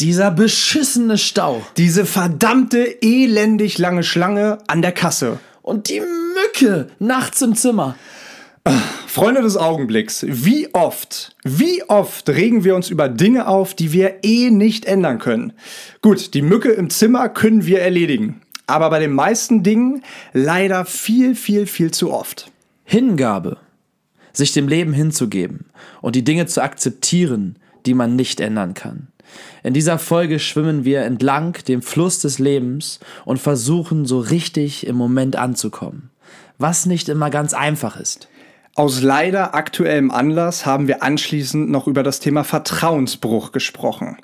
Dieser beschissene Stau. Diese verdammte elendig lange Schlange an der Kasse. Und die Mücke nachts im Zimmer. Freunde des Augenblicks, wie oft, wie oft regen wir uns über Dinge auf, die wir eh nicht ändern können. Gut, die Mücke im Zimmer können wir erledigen. Aber bei den meisten Dingen leider viel, viel, viel zu oft. Hingabe. Sich dem Leben hinzugeben und die Dinge zu akzeptieren, die man nicht ändern kann. In dieser Folge schwimmen wir entlang dem Fluss des Lebens und versuchen so richtig im Moment anzukommen. Was nicht immer ganz einfach ist. Aus leider aktuellem Anlass haben wir anschließend noch über das Thema Vertrauensbruch gesprochen.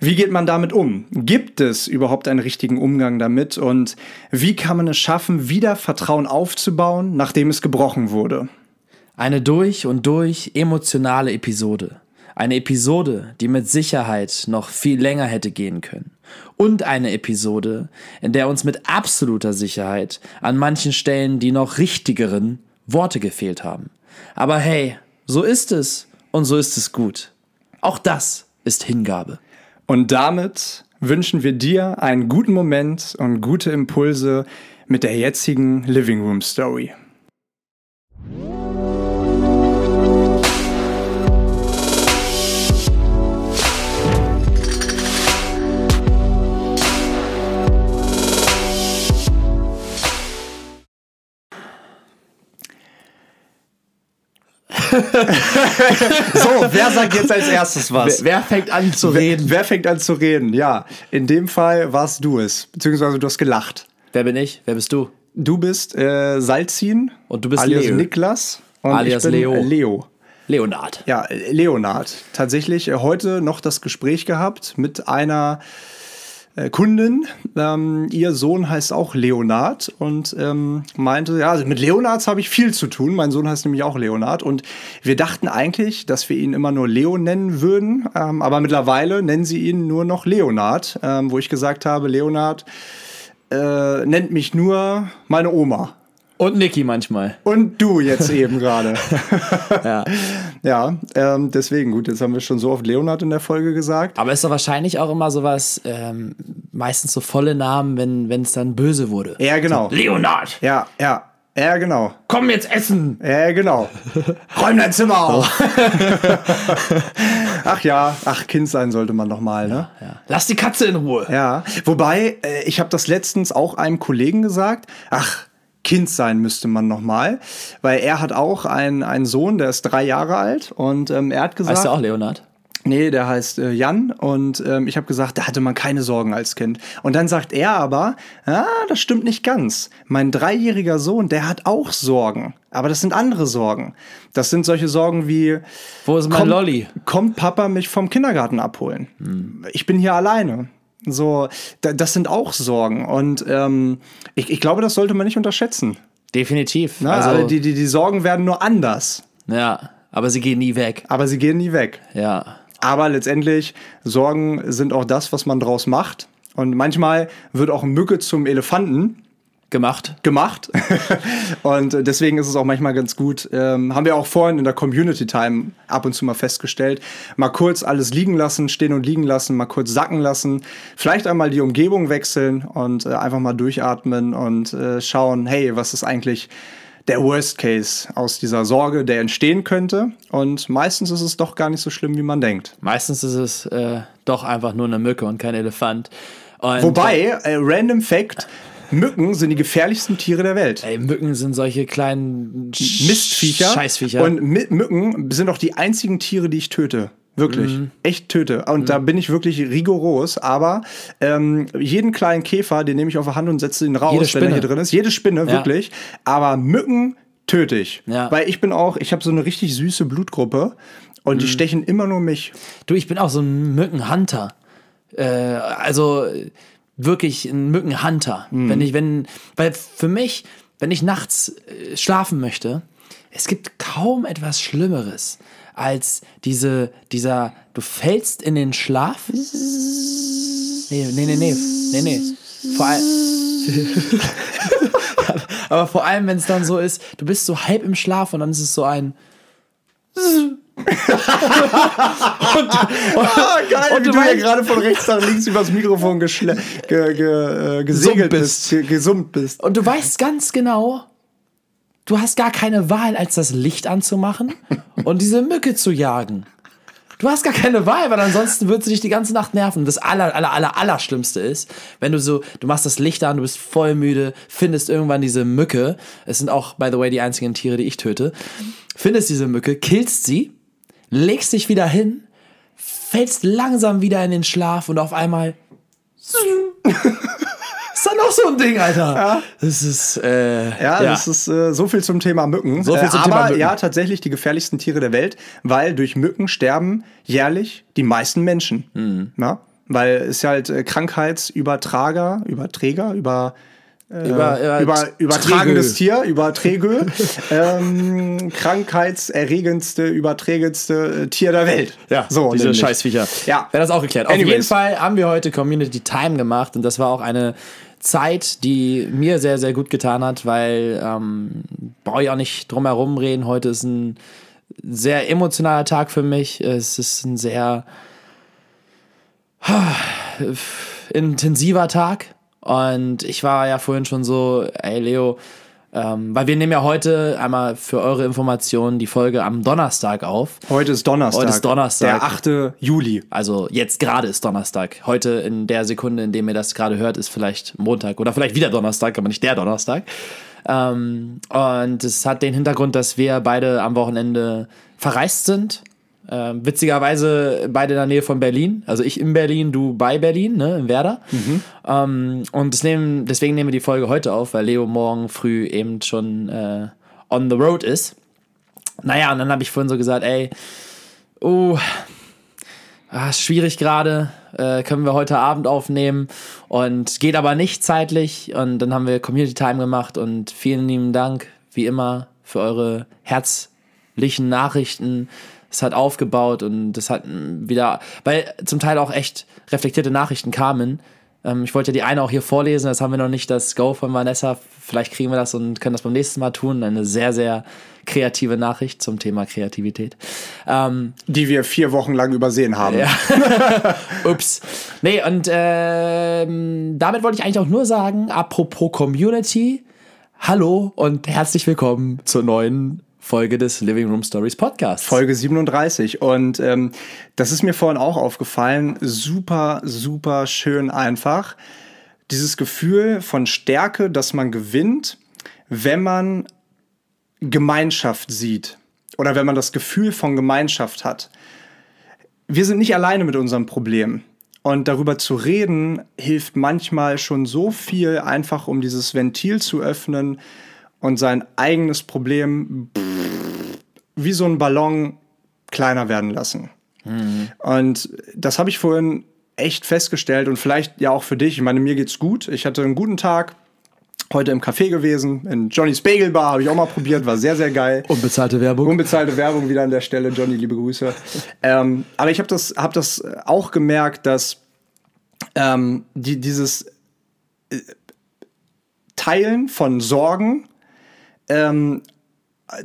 Wie geht man damit um? Gibt es überhaupt einen richtigen Umgang damit? Und wie kann man es schaffen, wieder Vertrauen aufzubauen, nachdem es gebrochen wurde? Eine durch und durch emotionale Episode. Eine Episode, die mit Sicherheit noch viel länger hätte gehen können. Und eine Episode, in der uns mit absoluter Sicherheit an manchen Stellen die noch richtigeren Worte gefehlt haben. Aber hey, so ist es und so ist es gut. Auch das ist Hingabe. Und damit wünschen wir dir einen guten Moment und gute Impulse mit der jetzigen Living Room Story. so, wer sagt jetzt als erstes was? Wer, wer fängt an zu wer, reden? Wer fängt an zu reden? Ja, in dem Fall warst du es, beziehungsweise du hast gelacht. Wer bin ich? Wer bist du? Du bist äh, Salzin. Und du bist alias Leo. Niklas. Und Alias ich bin Leo. Leo. Leonard. Ja, Leonard. Tatsächlich äh, heute noch das Gespräch gehabt mit einer Kundin. Ähm, ihr Sohn heißt auch Leonard und ähm, meinte, ja, also mit Leonards habe ich viel zu tun. Mein Sohn heißt nämlich auch Leonard und wir dachten eigentlich, dass wir ihn immer nur Leo nennen würden, ähm, aber mittlerweile nennen sie ihn nur noch Leonard, ähm, wo ich gesagt habe, Leonard äh, nennt mich nur meine Oma. Und Niki manchmal. Und du jetzt eben gerade. Ja. Ja, ähm, deswegen, gut, jetzt haben wir schon so oft Leonard in der Folge gesagt. Aber ist doch wahrscheinlich auch immer sowas, ähm, meistens so volle Namen, wenn es dann böse wurde. Ja, genau. Leonard, Ja, ja, ja, genau. komm jetzt essen. Ja, genau. Räum dein Zimmer auf. ach ja, ach, Kind sein sollte man doch mal, ne? Ja. Lass die Katze in Ruhe. Ja, wobei, äh, ich habe das letztens auch einem Kollegen gesagt, ach, Kind sein müsste man noch mal, weil er hat auch einen, einen Sohn, der ist drei Jahre alt und ähm, er hat gesagt, Weißt du auch Leonard? Nee, der heißt äh, Jan und ähm, ich habe gesagt, da hatte man keine Sorgen als Kind. Und dann sagt er aber, ah, das stimmt nicht ganz. Mein dreijähriger Sohn, der hat auch Sorgen. Aber das sind andere Sorgen. Das sind solche Sorgen wie, Wo ist mein kommt, Lolli? kommt Papa mich vom Kindergarten abholen? Ich bin hier alleine. So, da, das sind auch Sorgen. Und ähm, ich, ich glaube, das sollte man nicht unterschätzen. Definitiv. Ne? Also, Also, die, die, die Sorgen werden nur anders, ja, aber sie gehen nie weg. aber sie gehen nie weg. Ja. Aber letztendlich, Sorgen sind auch das, was man draus macht. Und manchmal wird auch Mücke zum Elefanten Gemacht. gemacht. und äh, deswegen ist es auch manchmal ganz gut, ähm, haben wir auch vorhin in der Community Time ab und zu mal festgestellt, mal kurz alles liegen lassen, stehen und liegen lassen, mal kurz sacken lassen, vielleicht einmal die Umgebung wechseln und äh, einfach mal durchatmen und äh, schauen, hey, was ist eigentlich der Worst Case aus dieser Sorge, der entstehen könnte. Und meistens ist es doch gar nicht so schlimm, wie man denkt. Meistens ist es äh, doch einfach nur eine Mücke und kein Elefant. Und, Wobei, äh, random Fact, Mücken sind die gefährlichsten Tiere der Welt. Ey, Mücken sind solche kleinen Sch- Mistviecher. Scheißviecher. Und Mi- Mücken sind auch die einzigen Tiere, die ich töte. Wirklich. Mhm. Echt töte. Und da bin ich wirklich rigoros. Aber ähm, jeden kleinen Käfer, den nehme ich auf die Hand und setze ihn raus, wenn er hier drin ist. Jede Spinne, Ja. wirklich. Aber Mücken töte ich. Ja. Weil ich bin auch, ich habe so eine richtig süße Blutgruppe. Und Mhm. die stechen immer nur mich. Du, ich bin auch so ein Mückenhunter. Äh, also wirklich ein Mückenhunter. Wenn ich, wenn, weil für mich, wenn ich nachts äh, schlafen möchte, es gibt kaum etwas Schlimmeres als diese, dieser, du fällst in den Schlaf. Nee, nee, nee, nee, nee, nee. Vor allem. Aber vor allem, wenn es dann so ist, du bist so halb im Schlaf und dann ist es so ein. Und, ah, geil, und wie du, du ja gerade von rechts nach links übers Mikrofon ge, ge, äh, gesegelt bist, ge gesummt bist. Und du weißt ganz genau, du hast gar keine Wahl, als das Licht anzumachen und diese Mücke zu jagen. Du hast gar keine Wahl, weil ansonsten würdest du dich die ganze Nacht nerven. Das aller, aller, aller, aller Schlimmste ist, wenn du so, du machst das Licht an, du bist voll müde, findest irgendwann diese Mücke. Es sind auch, by the way, die einzigen Tiere, die ich töte. Findest diese Mücke, killst sie, legst dich wieder hin, fällst langsam wieder in den Schlaf und auf einmal ist dann noch so ein Ding, Alter. Ja. Das ist, äh, ja, ja, das ist äh, so viel zum Thema Mücken. So viel zum äh, Thema aber Mücken. ja, tatsächlich die gefährlichsten Tiere der Welt, weil durch Mücken sterben jährlich die meisten Menschen. Mhm. Ja? Weil es ja halt äh, Krankheitsübertrager, Überträger, über über, über, über übertragendes Tier, Überträge, ähm, krankheitserregendste, überträgendste äh, Tier der Welt. Ja, so diese nämlich. Scheißviecher. Ja. Wäre das auch geklärt. Auf Anyways. jeden Fall haben wir heute Community Time gemacht und das war auch eine Zeit, die mir sehr, sehr gut getan hat, weil ähm, brauche ich auch nicht drum herum reden. Heute ist ein sehr emotionaler Tag für mich. Es ist ein sehr intensiver Tag. Und ich war ja vorhin schon so, ey Leo, ähm, weil wir nehmen ja heute einmal für eure Informationen die Folge am Donnerstag auf. Heute ist Donnerstag. Heute ist Donnerstag. Der 8. Juli. Also jetzt gerade ist Donnerstag. Heute in der Sekunde, in dem ihr das gerade hört, ist vielleicht Montag oder vielleicht wieder Donnerstag, aber nicht der Donnerstag. Ähm, und es hat den Hintergrund, dass wir beide am Wochenende verreist sind. Ähm, witzigerweise beide in der Nähe von Berlin. Also ich in Berlin, du bei Berlin, ne, in Werder. Ähm, und nehmen, deswegen nehmen wir die Folge heute auf, weil Leo morgen früh eben schon äh, on the road ist. Naja, und dann habe ich vorhin so gesagt, ey, oh, ah, schwierig gerade, äh, können wir heute Abend aufnehmen und geht aber nicht zeitlich. Und dann haben wir Community Time gemacht und vielen lieben Dank, wie immer, für eure herzlichen Nachrichten. Es hat aufgebaut und es hat mm, wieder, weil zum Teil auch echt reflektierte Nachrichten kamen. Ähm, ich wollte die eine auch hier vorlesen, das haben wir noch nicht, das Go von Vanessa. Vielleicht kriegen wir das und können das beim nächsten Mal tun. Eine sehr, sehr kreative Nachricht zum Thema Kreativität. Ähm, Die wir vier Wochen lang übersehen haben. ja. Ups. Nee, und ähm, damit wollte ich eigentlich auch nur sagen, apropos Community, hallo und herzlich willkommen zur neuen Folge des Living Room Stories Podcasts. Folge 37. Und ähm, das ist mir vorhin auch aufgefallen. Super, super schön einfach. Dieses Gefühl von Stärke, dass man gewinnt, wenn man Gemeinschaft sieht. Oder wenn man das Gefühl von Gemeinschaft hat. Wir sind nicht alleine mit unserem Problem. Und darüber zu reden, hilft manchmal schon so viel, einfach um dieses Ventil zu öffnen und sein eigenes Problem wie so ein Ballon kleiner werden lassen. Und das habe ich vorhin echt festgestellt und vielleicht ja auch für dich. Ich meine, mir geht's gut. Ich hatte einen guten Tag. Heute im Café gewesen, in Johnny's Bagel Bar habe ich auch mal probiert, war sehr, sehr geil. Unbezahlte Werbung. Unbezahlte Werbung wieder an der Stelle, Johnny, liebe Grüße. ähm, aber ich habe das, hab das auch gemerkt, dass ähm, die, dieses äh, Teilen von Sorgen ähm,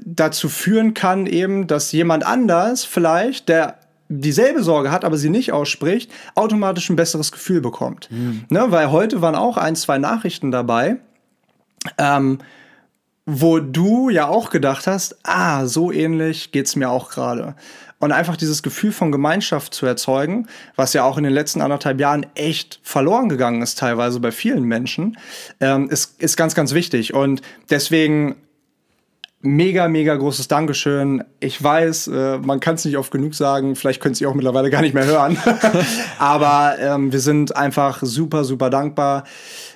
dazu führen kann, eben, dass jemand anders vielleicht, der dieselbe Sorge hat, aber sie nicht ausspricht, automatisch ein besseres Gefühl bekommt. Ne, weil heute waren auch ein, zwei Nachrichten dabei, ähm, wo du ja auch gedacht hast, ah, so ähnlich geht's mir auch gerade. Und einfach dieses Gefühl von Gemeinschaft zu erzeugen, was ja auch in den letzten anderthalb Jahren echt verloren gegangen ist, teilweise bei vielen Menschen, ähm, ist, ist ganz, ganz wichtig. Und deswegen mega, mega großes Dankeschön. Ich weiß, äh, man kann es nicht oft genug sagen, vielleicht könnt ihr auch mittlerweile gar nicht mehr hören. Aber ähm, wir sind einfach super, super dankbar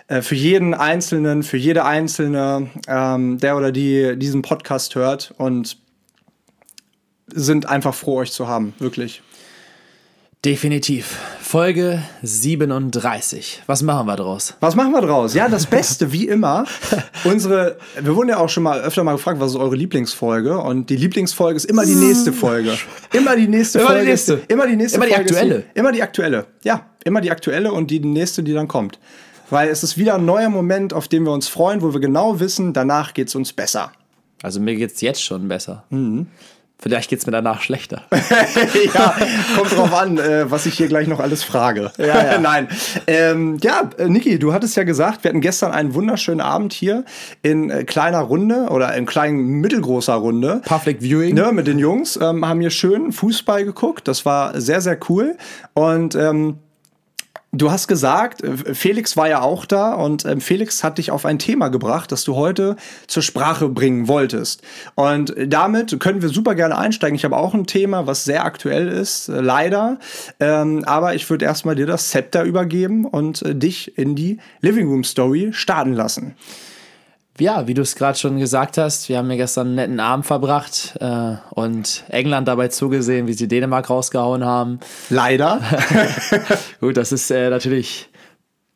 äh, für jeden Einzelnen, für jede Einzelne, ähm, der oder die diesen Podcast hört und sind einfach froh, euch zu haben, wirklich. Definitiv. Folge 37. Was machen wir draus? Was machen wir draus? Ja, das Beste, wie immer. Unsere, wir wurden ja auch schon mal öfter mal gefragt, was ist eure Lieblingsfolge? Und die Lieblingsfolge ist immer die nächste Folge. Immer die nächste Immer die Folge. nächste. Ist, immer die nächste Immer die Folge. ist aktuelle. immer die aktuelle. Ja, immer die aktuelle und die nächste, die dann kommt. Weil es ist wieder ein neuer Moment, auf den wir uns freuen, wo wir genau wissen, danach geht's uns besser. Also mir geht's jetzt schon besser. Vielleicht geht's mir danach schlechter. ja, kommt drauf an, äh, was ich hier gleich noch alles frage. Ja, ja. Nein. Ähm, ja, äh, Niki, du hattest ja gesagt, wir hatten gestern einen wunderschönen Abend hier in äh, kleiner Runde oder in kleinen mittelgroßer Runde. Public Viewing. Ne, mit den Jungs ähm, haben hier schön Fußball geguckt. Das war sehr, sehr cool. Und ähm, Du hast gesagt, äh, Felix war ja auch da und ähm, Felix hat dich auf ein Thema gebracht, das du heute zur Sprache bringen wolltest. Und damit können wir super gerne einsteigen. Ich habe auch ein Thema, was sehr aktuell ist, äh, leider. Ähm, aber ich würde erstmal dir das Zepter übergeben und äh, dich in die Living Room Story starten lassen ja, wie du es gerade schon gesagt hast, wir haben ja gestern einen netten Abend verbracht äh, und England dabei zugesehen, wie sie Dänemark rausgehauen haben. Leider. Gut, das ist äh, natürlich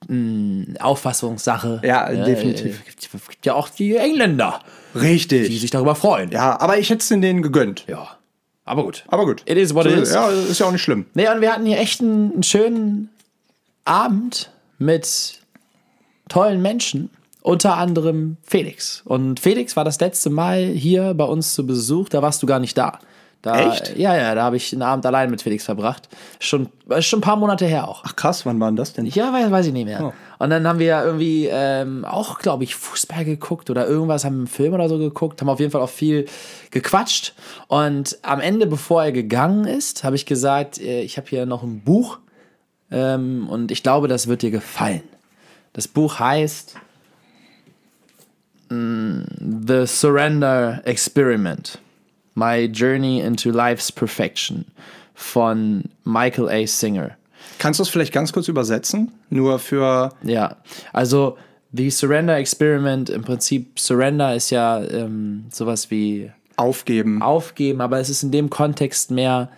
mh, Auffassungssache. Ja, ja definitiv. Äh, gibt, gibt ja auch die Engländer. Richtig. Die sich darüber freuen. Ja, aber ich hätte es denen gegönnt. Ja. Aber gut. Aber gut. It is what it is. Ja, ist ja auch nicht schlimm. Nee, und wir hatten hier echt einen, einen schönen Abend mit tollen Menschen. Unter anderem Felix. Und Felix war das letzte Mal hier bei uns zu Besuch, da warst du gar nicht da. Da, Echt? Ja, ja, da habe ich einen Abend allein mit Felix verbracht. Schon, schon ein paar Monate her auch. Ach krass, wann war denn das denn? Ja, weiß, weiß ich nicht mehr. Oh. Und dann haben wir irgendwie ähm, auch, glaube ich, Fußball geguckt oder irgendwas, haben einen Film oder so geguckt, haben auf jeden Fall auch viel gequatscht. Und am Ende, bevor er gegangen ist, habe ich gesagt, äh, ich habe hier noch ein Buch ähm, und ich glaube, das wird dir gefallen. Das Buch heißt The Surrender Experiment. My Journey into Life's Perfection von Michael A. Singer. Kannst du es vielleicht ganz kurz übersetzen? Nur für. Ja, also The Surrender Experiment, im Prinzip, Surrender ist ja ähm, sowas wie. Aufgeben. Aufgeben, aber es ist in dem Kontext mehr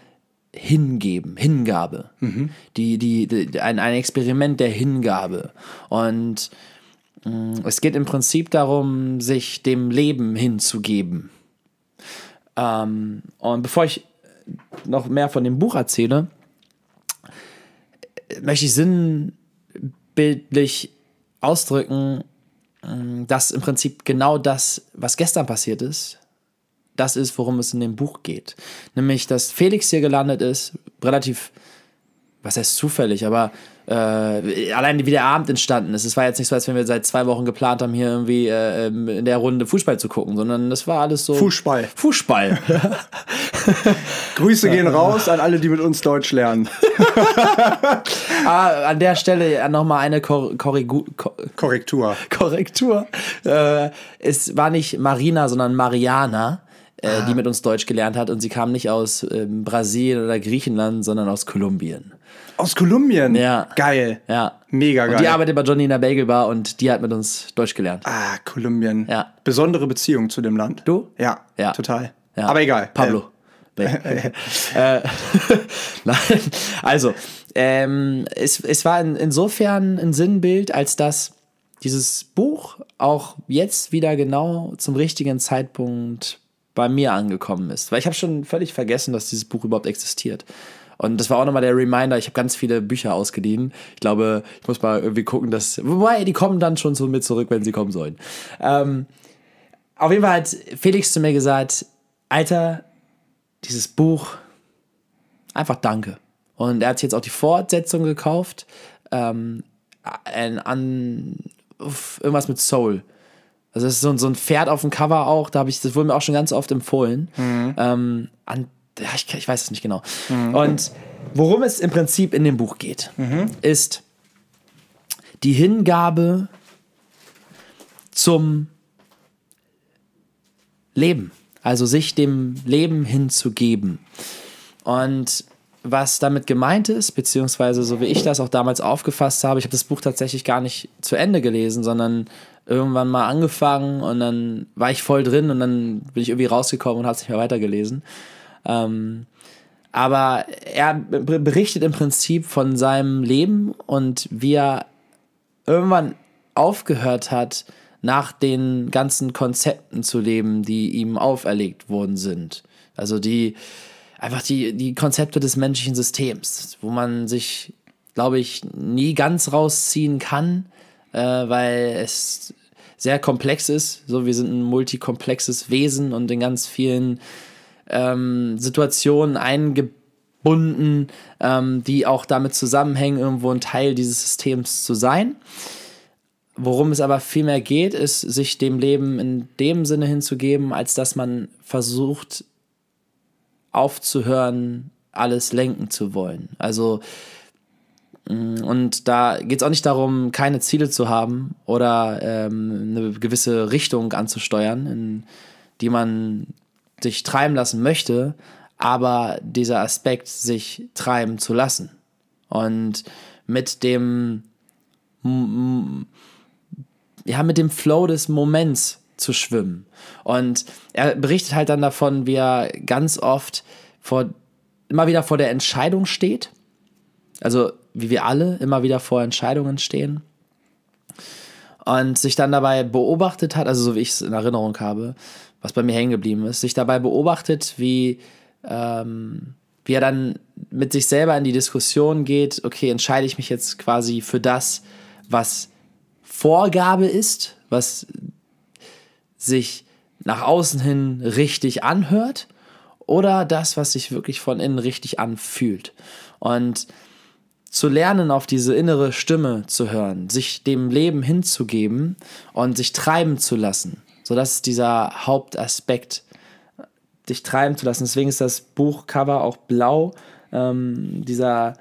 hingeben, Hingabe. Mhm. Die, die, die, ein, ein Experiment der Hingabe. Und es geht im Prinzip darum, sich dem Leben hinzugeben. Ähm, und bevor ich noch mehr von dem Buch erzähle, möchte ich sinnbildlich ausdrücken, mm, dass im Prinzip genau das, was gestern passiert ist, das ist, worum es in dem Buch geht. Nämlich, dass Felix hier gelandet ist, relativ, was heißt zufällig, aber äh, allein wie der Abend entstanden ist. Es war jetzt nicht so, als wenn wir seit zwei Wochen geplant haben, hier irgendwie äh, ähm, in der Runde Fußball zu gucken, sondern das war alles so. Fußball. Fußball. Grüße gehen raus an alle, die mit uns Deutsch lernen. ah, an der Stelle nochmal eine Kor Korrigu Kor Korrektur. Korrektur. Äh, es war nicht Marina, sondern Mariana. Äh, ah. die mit uns Deutsch gelernt hat und sie kam nicht aus ähm, Brasilien oder Griechenland, sondern aus Kolumbien. Aus Kolumbien? Ja. Geil. Ja. Mega geil. Und die arbeitet bei Johnny in der Bagel Bar und die hat mit uns Deutsch gelernt. Ah, Kolumbien. Ja. Besondere Beziehung zu dem Land. Du? Ja. Ja. Total. Ja. Aber egal. Pablo. äh, Nein, also, ähm, es, es war in, insofern ein Sinnbild, als dass dieses Buch auch jetzt wieder genau zum richtigen Zeitpunkt bei mir angekommen ist. Weil ich habe schon völlig vergessen, dass dieses Buch überhaupt existiert. Und das war auch nochmal der Reminder, ich habe ganz viele Bücher ausgeliehen. Ich glaube, ich muss mal irgendwie gucken, dass. Wobei, die kommen dann schon so mit zurück, wenn sie kommen sollen. Ähm, auf jeden Fall hat Felix zu mir gesagt: Alter, dieses Buch, einfach danke. Und er hat jetzt auch die Fortsetzung gekauft. Ähm, an, irgendwas mit Soul. Also das ist so, so ein Pferd auf dem Cover auch, da habe ich, das wurde mir auch schon ganz oft empfohlen. Mhm. Ähm, an ja, ich, ich weiß es nicht genau. Mhm. Und worum es im Prinzip in dem Buch geht, mhm. ist die Hingabe zum Leben. Also sich dem Leben hinzugeben. Und was damit gemeint ist, beziehungsweise so wie ich das auch damals aufgefasst habe, ich habe das Buch tatsächlich gar nicht zu Ende gelesen, sondern irgendwann mal angefangen und dann war ich voll drin und dann bin ich irgendwie rausgekommen und habe es nicht mehr weitergelesen. Ähm, aber er berichtet im Prinzip von seinem Leben und wie er irgendwann aufgehört hat, nach den ganzen Konzepten zu leben, die ihm auferlegt worden sind. Also die, einfach die, die Konzepte des menschlichen Systems, wo man sich, glaube ich, nie ganz rausziehen kann, äh, weil es sehr komplex ist. So, wir sind ein multikomplexes Wesen und in ganz vielen ähm, Situationen eingebunden, ähm, die auch damit zusammenhängen, irgendwo ein Teil dieses Systems zu sein. Worum es aber vielmehr geht, ist, sich dem Leben in dem Sinne hinzugeben, als dass man versucht, aufzuhören, alles lenken zu wollen. Also, mm, und da geht es auch nicht darum, keine Ziele zu haben oder ähm, eine gewisse Richtung anzusteuern, in die man sich treiben lassen möchte, aber dieser Aspekt, sich treiben zu lassen. Und mit dem ja, mit dem Flow des Moments zu schwimmen. Und er berichtet halt dann davon, wie er ganz oft vor, immer wieder vor der Entscheidung steht. Also, wie wir alle immer wieder vor Entscheidungen stehen. Und sich dann dabei beobachtet hat, also so wie ich es in Erinnerung habe, was bei mir hängen geblieben ist, sich dabei beobachtet, wie, ähm, wie er dann mit sich selber in die Diskussion geht, okay, entscheide ich mich jetzt quasi für das, was Vorgabe ist, was sich nach außen hin richtig anhört oder das, was sich wirklich von innen richtig anfühlt. Und zu lernen, auf diese innere Stimme zu hören, sich dem Leben hinzugeben und sich treiben zu lassen. So, das ist dieser Hauptaspekt, dich treiben zu lassen. Deswegen ist das Buchcover auch blau, ähm, dieser,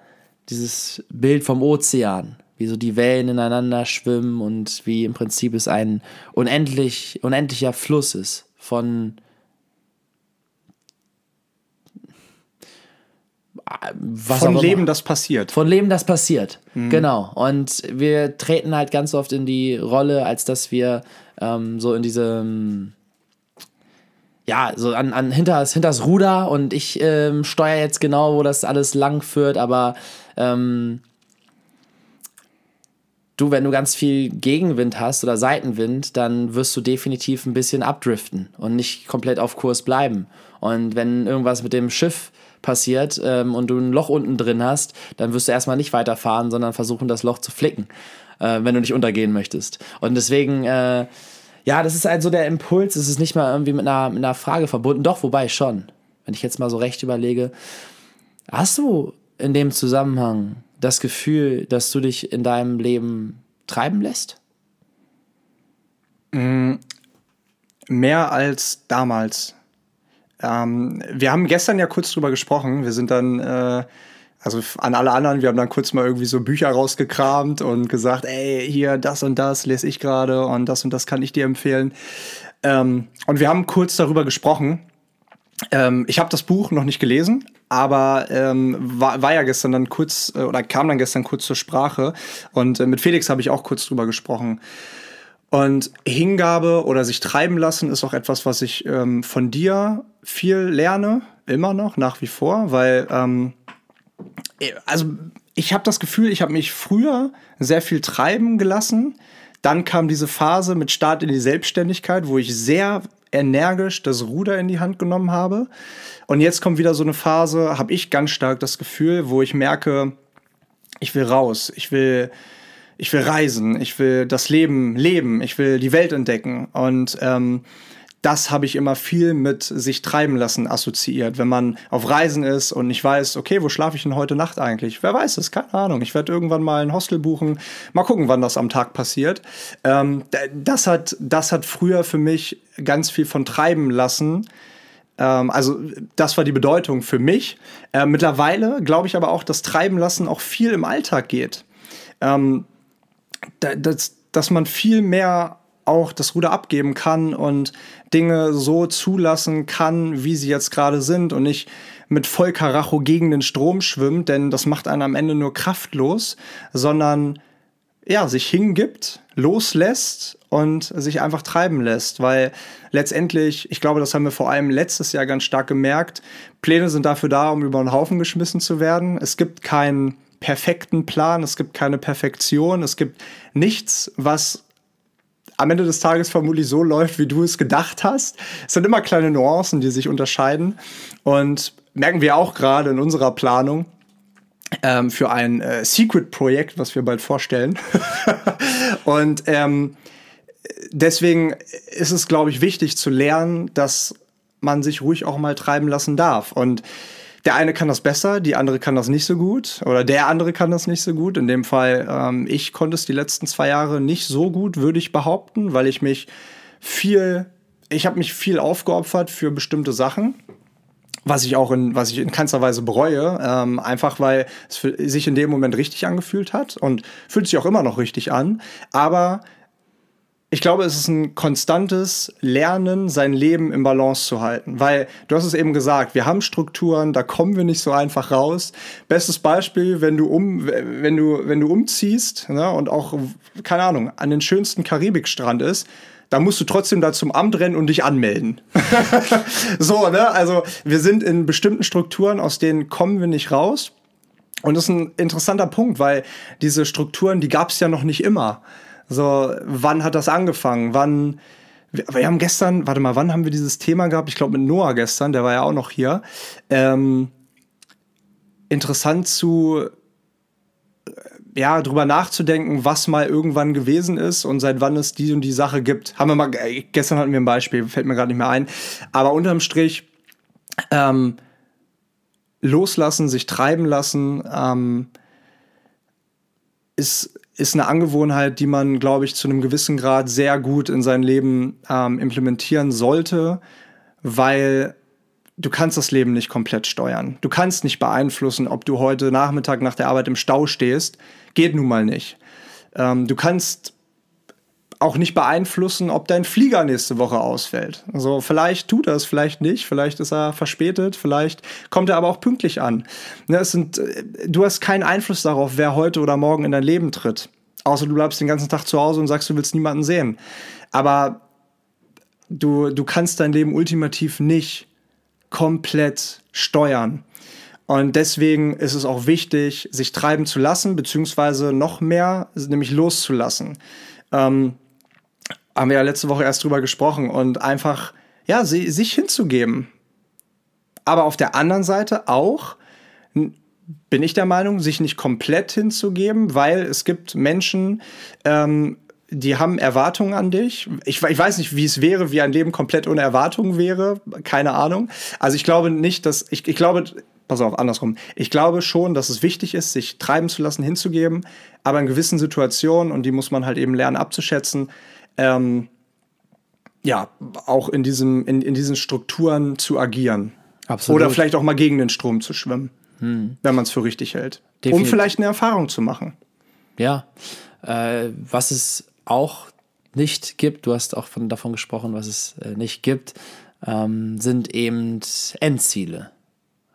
dieses Bild vom Ozean wie so die Wellen ineinander schwimmen und wie im Prinzip es ein unendlich, unendlicher Fluss ist von was von Leben, das passiert. Von Leben, das passiert. Mhm. Genau. Und wir treten halt ganz oft in die Rolle, als dass wir ähm, so in diesem ja, so an, an hinter, hinter das Ruder und ich ähm, steuere jetzt genau, wo das alles lang führt, aber ähm, du, wenn du ganz viel Gegenwind hast oder Seitenwind, dann wirst du definitiv ein bisschen abdriften und nicht komplett auf Kurs bleiben. Und wenn irgendwas mit dem Schiff passiert ähm, und du ein Loch unten drin hast, dann wirst du erstmal nicht weiterfahren, sondern versuchen, das Loch zu flicken, äh, wenn du nicht untergehen möchtest. Und deswegen, äh, ja, das ist halt so der Impuls, es ist nicht mal irgendwie mit einer, mit einer Frage verbunden. Doch, wobei schon. Wenn ich jetzt mal so recht überlege, hast du in dem Zusammenhang das Gefühl, dass du dich in deinem Leben treiben lässt? Mm, mehr als damals. Ähm, wir haben gestern ja kurz drüber gesprochen. Wir sind dann, äh, also an alle anderen, wir haben dann kurz mal irgendwie so Bücher rausgekramt und gesagt, ey, hier das und das lese ich gerade und das und das kann ich dir empfehlen. Ähm, und wir haben kurz darüber gesprochen. Ähm, ich habe das Buch noch nicht gelesen, aber ähm, war, war ja gestern dann kurz äh, oder kam dann gestern kurz zur Sprache und äh, mit Felix habe ich auch kurz drüber gesprochen. Und Hingabe oder sich treiben lassen ist auch etwas, was ich ähm, von dir viel lerne, immer noch, nach wie vor, weil, ähm, äh, also ich habe das Gefühl, ich habe mich früher sehr viel treiben gelassen. Dann kam diese Phase mit Start in die Selbstständigkeit, wo ich sehr energisch das Ruder in die Hand genommen habe. Und jetzt kommt wieder so eine Phase, habe ich ganz stark das Gefühl, wo ich merke, ich will raus, ich will, ich will reisen, ich will das Leben leben, ich will die Welt entdecken. Und ähm, das habe ich immer viel mit sich treiben lassen assoziiert. Wenn man auf Reisen ist und nicht weiß, okay, wo schlafe ich denn heute Nacht eigentlich? Wer weiß es? Keine Ahnung. Ich werde irgendwann mal ein Hostel buchen. Mal gucken, wann das am Tag passiert. Ähm, das, hat, das hat früher für mich ganz viel von treiben lassen. Ähm, also das war die Bedeutung für mich. Äh, mittlerweile glaube ich aber auch, dass treiben lassen auch viel im Alltag geht. Ähm, dass, dass man viel mehr auch das Ruder abgeben kann und Dinge so zulassen kann, wie sie jetzt gerade sind und nicht mit Vollkaracho gegen den Strom schwimmt, denn das macht einen am Ende nur kraftlos, sondern ja, sich hingibt, loslässt und sich einfach treiben lässt, weil letztendlich, ich glaube, das haben wir vor allem letztes Jahr ganz stark gemerkt, Pläne sind dafür da, um über den Haufen geschmissen zu werden. Es gibt keinen perfekten Plan, es gibt keine Perfektion, es gibt nichts, was am Ende des Tages vermutlich so läuft, wie du es gedacht hast. Es sind immer kleine Nuancen, die sich unterscheiden. Und merken wir auch gerade in unserer Planung ähm, für ein äh, Secret-Projekt, was wir bald vorstellen. und ähm, deswegen ist es, glaube ich, wichtig zu lernen, dass man sich ruhig auch mal treiben lassen darf. Und der eine kann das besser, die andere kann das nicht so gut oder der andere kann das nicht so gut. In dem Fall, ähm, ich konnte es die letzten zwei Jahre nicht so gut, würde ich behaupten, weil ich mich viel, ich habe mich viel aufgeopfert für bestimmte Sachen was ich auch in, was ich in keinster Weise bereue, ähm, einfach weil es für, sich in dem Moment richtig angefühlt hat und fühlt sich auch immer noch richtig an. Aber ich glaube, es ist ein konstantes Lernen, sein Leben im Balance zu halten. Weil, du hast es eben gesagt, wir haben Strukturen, da kommen wir nicht so einfach raus. Bestes Beispiel, wenn du um, wenn du, wenn du umziehst ne, und auch, keine Ahnung, an den schönsten Karibikstrand ist, da musst du trotzdem da zum Amt rennen und dich anmelden. so, ne? Also wir sind in bestimmten Strukturen, aus denen kommen wir nicht raus. Und das ist ein interessanter Punkt, weil diese Strukturen, die gab es ja noch nicht immer. So, wann hat das angefangen? Wann. Wir haben gestern, warte mal, wann haben wir dieses Thema gehabt? Ich glaube mit Noah gestern, der war ja auch noch hier. Ähm, interessant zu, äh, ja, drüber nachzudenken, was mal irgendwann gewesen ist und seit wann es die und die Sache gibt. Haben wir mal, äh, gestern hatten wir ein Beispiel, fällt mir gerade nicht mehr ein. Aber unterm Strich, ähm, loslassen, sich treiben lassen, ähm, ist ist eine Angewohnheit, die man, glaube ich, zu einem gewissen Grad sehr gut in sein Leben ähm, implementieren sollte, weil du kannst das Leben nicht komplett steuern. Du kannst nicht beeinflussen, ob du heute Nachmittag nach der Arbeit im Stau stehst. Geht nun mal nicht. Ähm, du kannst auch nicht beeinflussen, ob dein Flieger nächste Woche ausfällt. Also vielleicht tut er es, vielleicht nicht, vielleicht ist er verspätet, vielleicht kommt er aber auch pünktlich an. Ne, es sind, äh, du hast keinen Einfluss darauf, wer heute oder morgen in dein Leben tritt. Außer du bleibst den ganzen Tag zu Hause und sagst, du willst niemanden sehen. Aber du, du kannst dein Leben ultimativ nicht komplett steuern. Und deswegen ist es auch wichtig, sich treiben zu lassen, beziehungsweise noch mehr, nämlich loszulassen. Ähm, haben wir ja letzte Woche erst drüber gesprochen und einfach, ja, sich hinzugeben. Aber auf der anderen Seite auch, bin ich der Meinung, sich nicht komplett hinzugeben, weil es gibt Menschen, ähm, die haben Erwartungen an dich. Ich, ich, weiß nicht, wie es wäre, wie ein Leben komplett ohne Erwartungen wäre. Keine Ahnung. Also ich glaube nicht, dass ich, ich glaube, pass auf, andersrum. Ich glaube schon, dass es wichtig ist, sich treiben zu lassen, hinzugeben, aber in gewissen Situationen, und die muss man halt eben lernen abzuschätzen, ähm, ja, auch in, diesem, in, in diesen Strukturen zu agieren. Absolut. Oder vielleicht auch mal gegen den Strom zu schwimmen, hm. wenn man es für richtig hält. Definitiv. Um vielleicht eine Erfahrung zu machen. Ja, äh, was es auch nicht gibt, du hast auch von, davon gesprochen, was es äh, nicht gibt, ähm, sind eben Endziele.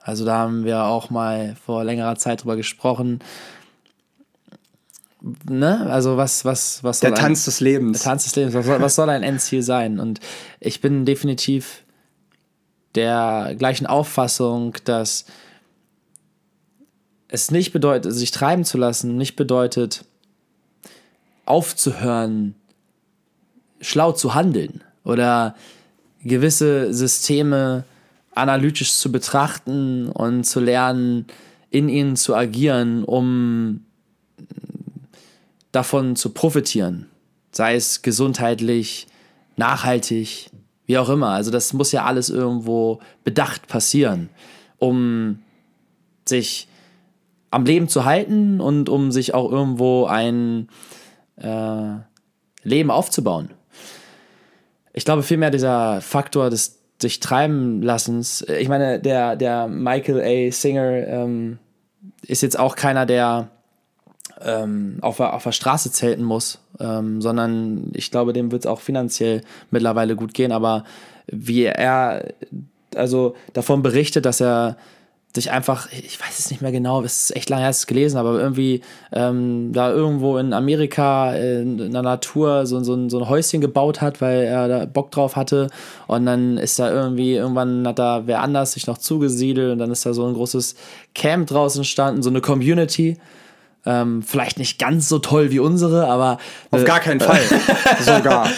Also da haben wir auch mal vor längerer Zeit drüber gesprochen ne, also was, was, was soll Der Tanz ein, des Lebens. Der Tanz des Lebens. Was soll, was soll ein Endziel sein? Und ich bin definitiv der gleichen Auffassung, dass es nicht bedeutet, sich treiben zu lassen, nicht bedeutet, aufzuhören, schlau zu handeln oder gewisse Systeme analytisch zu betrachten und zu lernen, in ihnen zu agieren, um davon zu profitieren. Sei es gesundheitlich, nachhaltig, wie auch immer. Also das muss ja alles irgendwo bedacht passieren, um sich am Leben zu halten und um sich auch irgendwo ein äh, Leben aufzubauen. Ich glaube vielmehr dieser Faktor des sich treiben lassens. Ich meine, der, der Michael A. Singer ähm, ist jetzt auch keiner, der ähm, auf, der, auf der Straße zelten muss, ähm, sondern ich glaube, dem wird es auch finanziell mittlerweile gut gehen. Aber wie er also davon berichtet, dass er sich einfach, ich weiß es nicht mehr genau, es ist echt lange erst gelesen, aber irgendwie ähm, da irgendwo in Amerika in, der Natur so, so, ein, so ein Häuschen gebaut hat, weil er da Bock drauf hatte und dann ist da irgendwie, irgendwann hat da wer anders sich noch zugesiedelt und dann ist da so ein großes Camp draußen entstanden, so eine Community ähm, vielleicht nicht ganz so toll wie unsere, aber. Auf äh, gar keinen Fall. Sogar.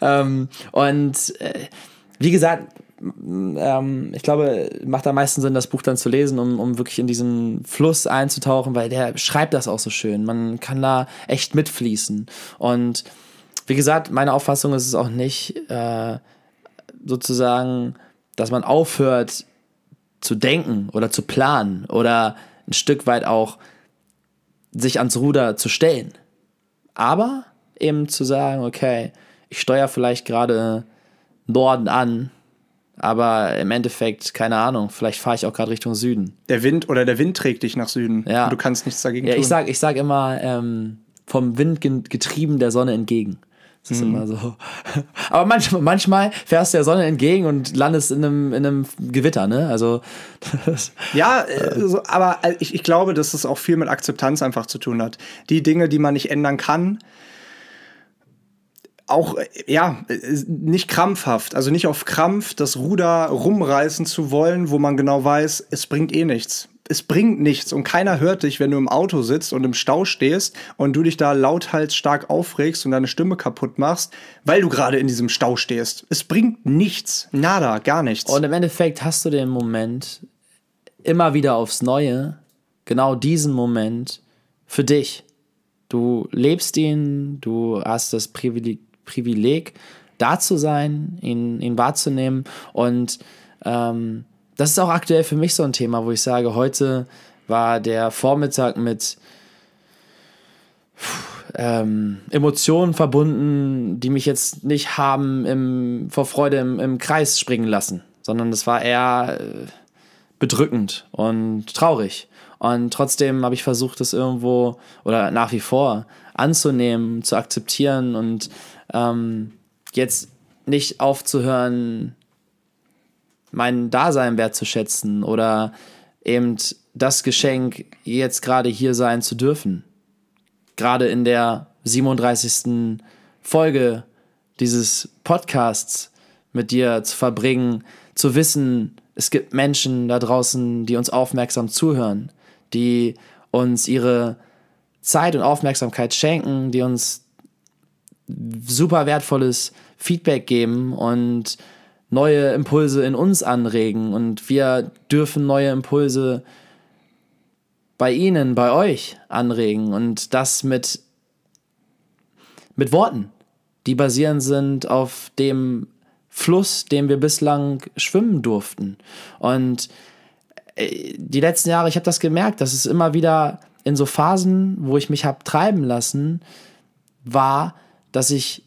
ähm, und äh, wie gesagt, ähm, ich glaube, macht am meisten Sinn, das Buch dann zu lesen, um, um wirklich in diesen Fluss einzutauchen, weil der schreibt das auch so schön. Man kann da echt mitfließen. Und wie gesagt, meine Auffassung ist es auch nicht, äh, sozusagen dass man aufhört zu denken oder zu planen oder ein Stück weit auch sich ans Ruder zu stellen. Aber eben zu sagen, okay, ich steuere vielleicht gerade Norden an, aber im Endeffekt, keine Ahnung, vielleicht fahre ich auch gerade Richtung Süden. Der Wind oder der Wind trägt dich nach Süden. Ja. Und du kannst nichts dagegen Ja, tun. ich sag, ich sag immer, ähm, vom Wind ge- getrieben der Sonne entgegen. Das ist immer so. Aber manchmal, manchmal fährst du der Sonne entgegen und landest in einem, in einem Gewitter, ne? Also, das, Ja, äh, so, aber äh, ich, ich glaube, dass es auch viel mit Akzeptanz einfach zu tun hat. Die Dinge, die man nicht ändern kann, auch, äh, ja, äh, nicht krampfhaft, also nicht auf Krampf das Ruder rumreißen zu wollen, wo man genau weiß, es bringt eh nichts. Es bringt nichts und keiner hört dich, wenn du im Auto sitzt und im Stau stehst und du dich da lauthals stark aufregst und deine Stimme kaputt machst, weil du gerade in diesem Stau stehst. Es bringt nichts. Nada, gar nichts. Und im Endeffekt hast du den Moment immer wieder aufs Neue, genau diesen Moment für dich. Du lebst ihn, du hast das Privileg, Privileg da zu sein, ihn, ihn wahrzunehmen. Und ähm, das ist auch aktuell für mich so ein Thema, wo ich sage, heute war der Vormittag mit ähm, Emotionen verbunden, die mich jetzt nicht haben im, vor Freude im, im Kreis springen lassen, sondern das war eher äh, bedrückend und traurig. Und trotzdem habe ich versucht, das irgendwo oder nach wie vor anzunehmen, zu akzeptieren und ähm, jetzt nicht aufzuhören, mein Dasein wertzuschätzen oder eben das Geschenk, jetzt gerade hier sein zu dürfen gerade in der 37. Folge dieses Podcasts mit dir zu verbringen, zu wissen, es gibt Menschen da draußen, die uns aufmerksam zuhören, die uns ihre Zeit und Aufmerksamkeit schenken, die uns super wertvolles Feedback geben und neue Impulse in uns anregen und wir dürfen neue Impulse bei Ihnen, bei euch anregen und das mit, mit Worten, die basierend sind auf dem Fluss, dem wir bislang schwimmen durften. Und äh, die letzten Jahre, ich habe das gemerkt, dass es immer wieder in so Phasen, wo ich mich habe treiben lassen, war, dass ich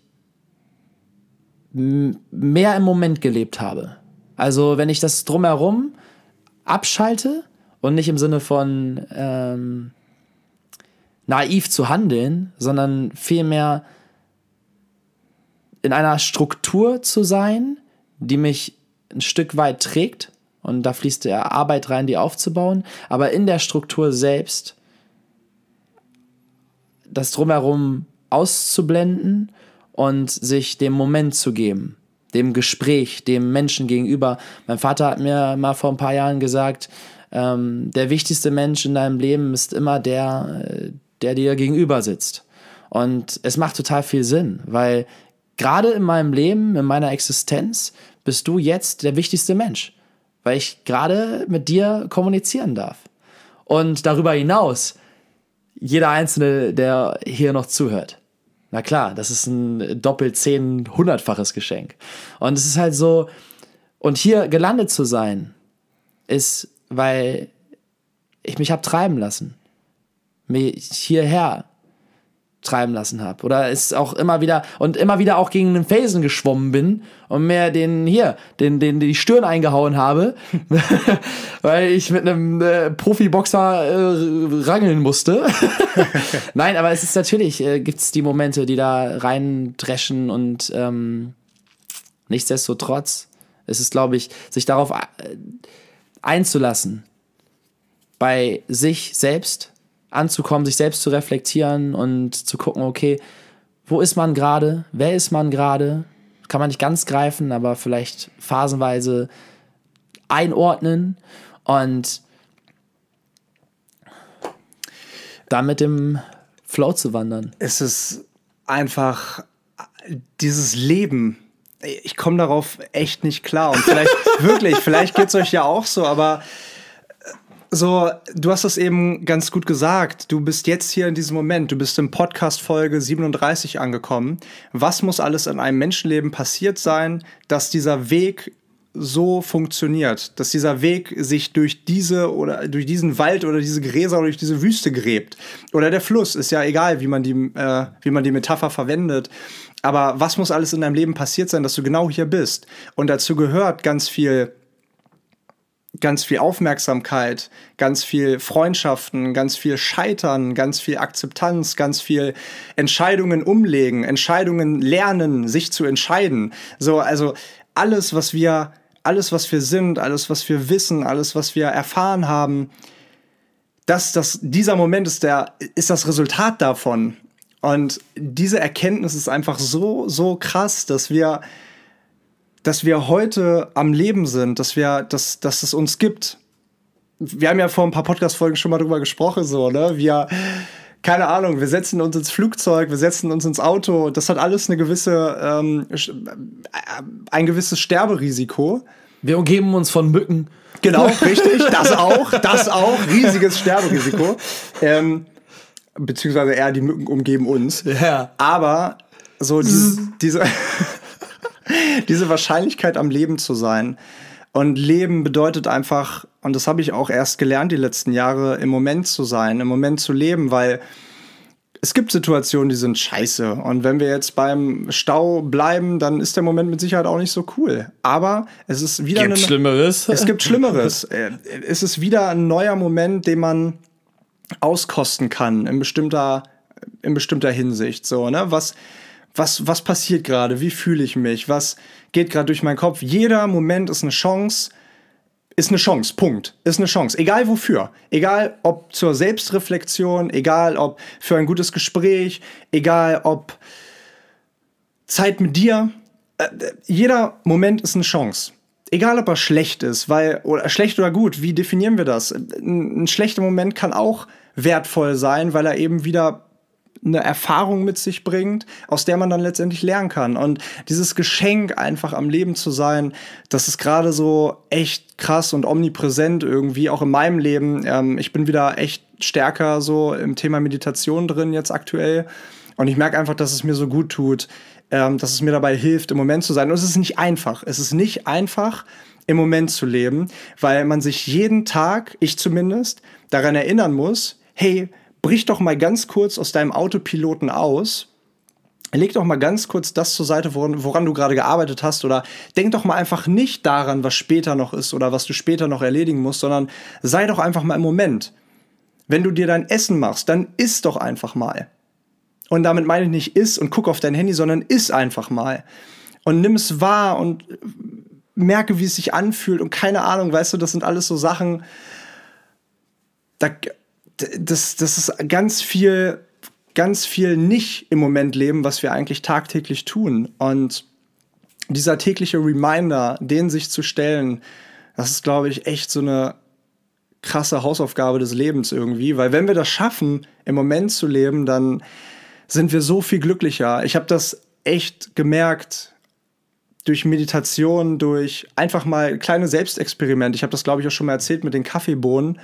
mehr im Moment gelebt habe. Also wenn ich das drumherum abschalte und nicht im Sinne von ähm, naiv zu handeln, sondern vielmehr in einer Struktur zu sein, die mich ein Stück weit trägt. Und da fließt ja Arbeit rein, die aufzubauen. Aber in der Struktur selbst das drumherum auszublenden und sich dem Moment zu geben, dem Gespräch, dem Menschen gegenüber. Mein Vater hat mir mal vor ein paar Jahren gesagt, ähm, der wichtigste Mensch in deinem Leben ist immer der, äh, der dir gegenüber sitzt. Und es macht total viel Sinn, weil gerade in meinem Leben, in meiner Existenz, bist du jetzt der wichtigste Mensch, weil ich gerade mit dir kommunizieren darf. Und darüber hinaus, jeder Einzelne, der hier noch zuhört. Na klar, das ist ein doppelt zehn, hundertfaches Geschenk. Und es ist halt so, und hier gelandet zu sein, ist, weil ich mich hab treiben lassen. Mich hierher treiben lassen habe. Oder ist auch immer wieder und immer wieder auch gegen einen Felsen geschwommen bin und mir den hier, den, den, die Stirn eingehauen habe, weil ich mit einem äh, Profiboxer äh, rangeln musste. Nein, aber es ist natürlich, äh, gibt es die Momente, die da reindreschen und ähm, nichtsdestotrotz ist es, glaube ich, sich darauf äh, einzulassen, bei sich selbst anzukommen, sich selbst zu reflektieren und zu gucken, okay, wo ist man gerade? Wer ist man gerade? Kann man nicht ganz greifen, aber vielleicht phasenweise einordnen und dann mit dem Flow zu wandern. es ist einfach dieses Leben. Ich komme darauf echt nicht klar. Und vielleicht, wirklich, vielleicht geht es euch ja auch so, aber so, du hast das eben ganz gut gesagt. Du bist jetzt hier in diesem Moment. Du bist im Podcast Folge 37 angekommen. Was muss alles in einem Menschenleben passiert sein, dass dieser Weg so funktioniert, dass dieser Weg sich durch diese oder durch diesen Wald oder diese Gräser oder durch diese Wüste gräbt. Oder der Fluss, ist ja egal, wie man die, äh, wie man die Metapher verwendet. Aber was muss alles in deinem Leben passiert sein, dass du genau hier bist? Und dazu gehört ganz viel ganz viel Aufmerksamkeit, ganz viel Freundschaften, ganz viel Scheitern, ganz viel Akzeptanz, ganz viel Entscheidungen umlegen, Entscheidungen lernen, sich zu entscheiden. So, also alles, was wir, alles, was wir sind, alles, was wir wissen, alles, was wir erfahren haben, dass das, dieser Moment ist der, ist das Resultat davon. Und diese Erkenntnis ist einfach so, so krass, dass wir, dass wir heute am Leben sind, dass wir, dass, dass es uns gibt. Wir haben ja vor ein paar Podcast-Folgen schon mal drüber gesprochen, so, ne? Wir, keine Ahnung, wir setzen uns ins Flugzeug, wir setzen uns ins Auto. Das hat alles eine gewisse, ähm, äh, ein gewisses Sterberisiko. Wir umgeben uns von Mücken. Genau, richtig. Das auch, das auch. Riesiges Sterberisiko. Ähm, beziehungsweise eher die Mücken umgeben uns. Ja. Aber so diese, diese diese Wahrscheinlichkeit am Leben zu sein. Und Leben bedeutet einfach, und das habe ich auch erst gelernt die letzten Jahre, im Moment zu sein, im Moment zu leben, weil es gibt Situationen, die sind scheiße. Und wenn wir jetzt beim Stau bleiben, dann ist der Moment mit Sicherheit auch nicht so cool. Aber es ist wieder Gibt Schlimmeres. Es gibt Schlimmeres. Äh, es ist wieder ein neuer Moment, den man auskosten kann in bestimmter, in bestimmter Hinsicht. So, ne? Was, was, was passiert gerade, wie fühle ich mich, was geht gerade durch meinen Kopf. Jeder Moment ist eine Chance, ist eine Chance, Punkt. Ist eine Chance. Egal wofür. Egal ob zur Selbstreflexion, egal ob für ein gutes Gespräch, egal ob Zeit mit dir. Äh, jeder Moment ist eine Chance. Egal ob er schlecht ist, weil, oder schlecht oder gut, wie definieren wir das? Ein, ein schlechter Moment kann auch wertvoll sein, weil er eben wieder eine Erfahrung mit sich bringt, aus der man dann letztendlich lernen kann. Und dieses Geschenk, einfach am Leben zu sein, das ist gerade so echt krass und omnipräsent irgendwie, auch in meinem Leben. Ähm, ich bin wieder echt stärker so im Thema Meditation drin jetzt aktuell. Und ich merke einfach, dass es mir so gut tut, ähm, dass es mir dabei hilft, im Moment zu sein. Und es ist nicht einfach. Es ist nicht einfach, im Moment zu leben, weil man sich jeden Tag, ich zumindest, daran erinnern muss, hey, brich doch mal ganz kurz aus deinem Autopiloten aus. Leg doch mal ganz kurz das zur Seite, woran, woran du gerade gearbeitet hast, oder denk doch mal einfach nicht daran, was später noch ist oder was du später noch erledigen musst, sondern sei doch einfach mal im Moment. Wenn du dir dein Essen machst, dann iss doch einfach mal. Und damit meine ich nicht iss und guck auf dein Handy, sondern iss einfach mal. Und nimm es wahr und merke, wie es sich anfühlt und keine Ahnung, weißt du, das sind alles so Sachen, da, das, das ist ganz viel, ganz viel nicht im Moment leben, was wir eigentlich tagtäglich tun. Und dieser tägliche Reminder, den sich zu stellen, das ist, glaube ich, echt so eine krasse Hausaufgabe des Lebens irgendwie. Weil wenn wir das schaffen, im Moment zu leben, dann sind wir so viel glücklicher. Ich habe das echt gemerkt durch Meditation, durch einfach mal kleine Selbstexperimente. Ich habe das, glaube ich, auch schon mal erzählt mit den Kaffeebohnen.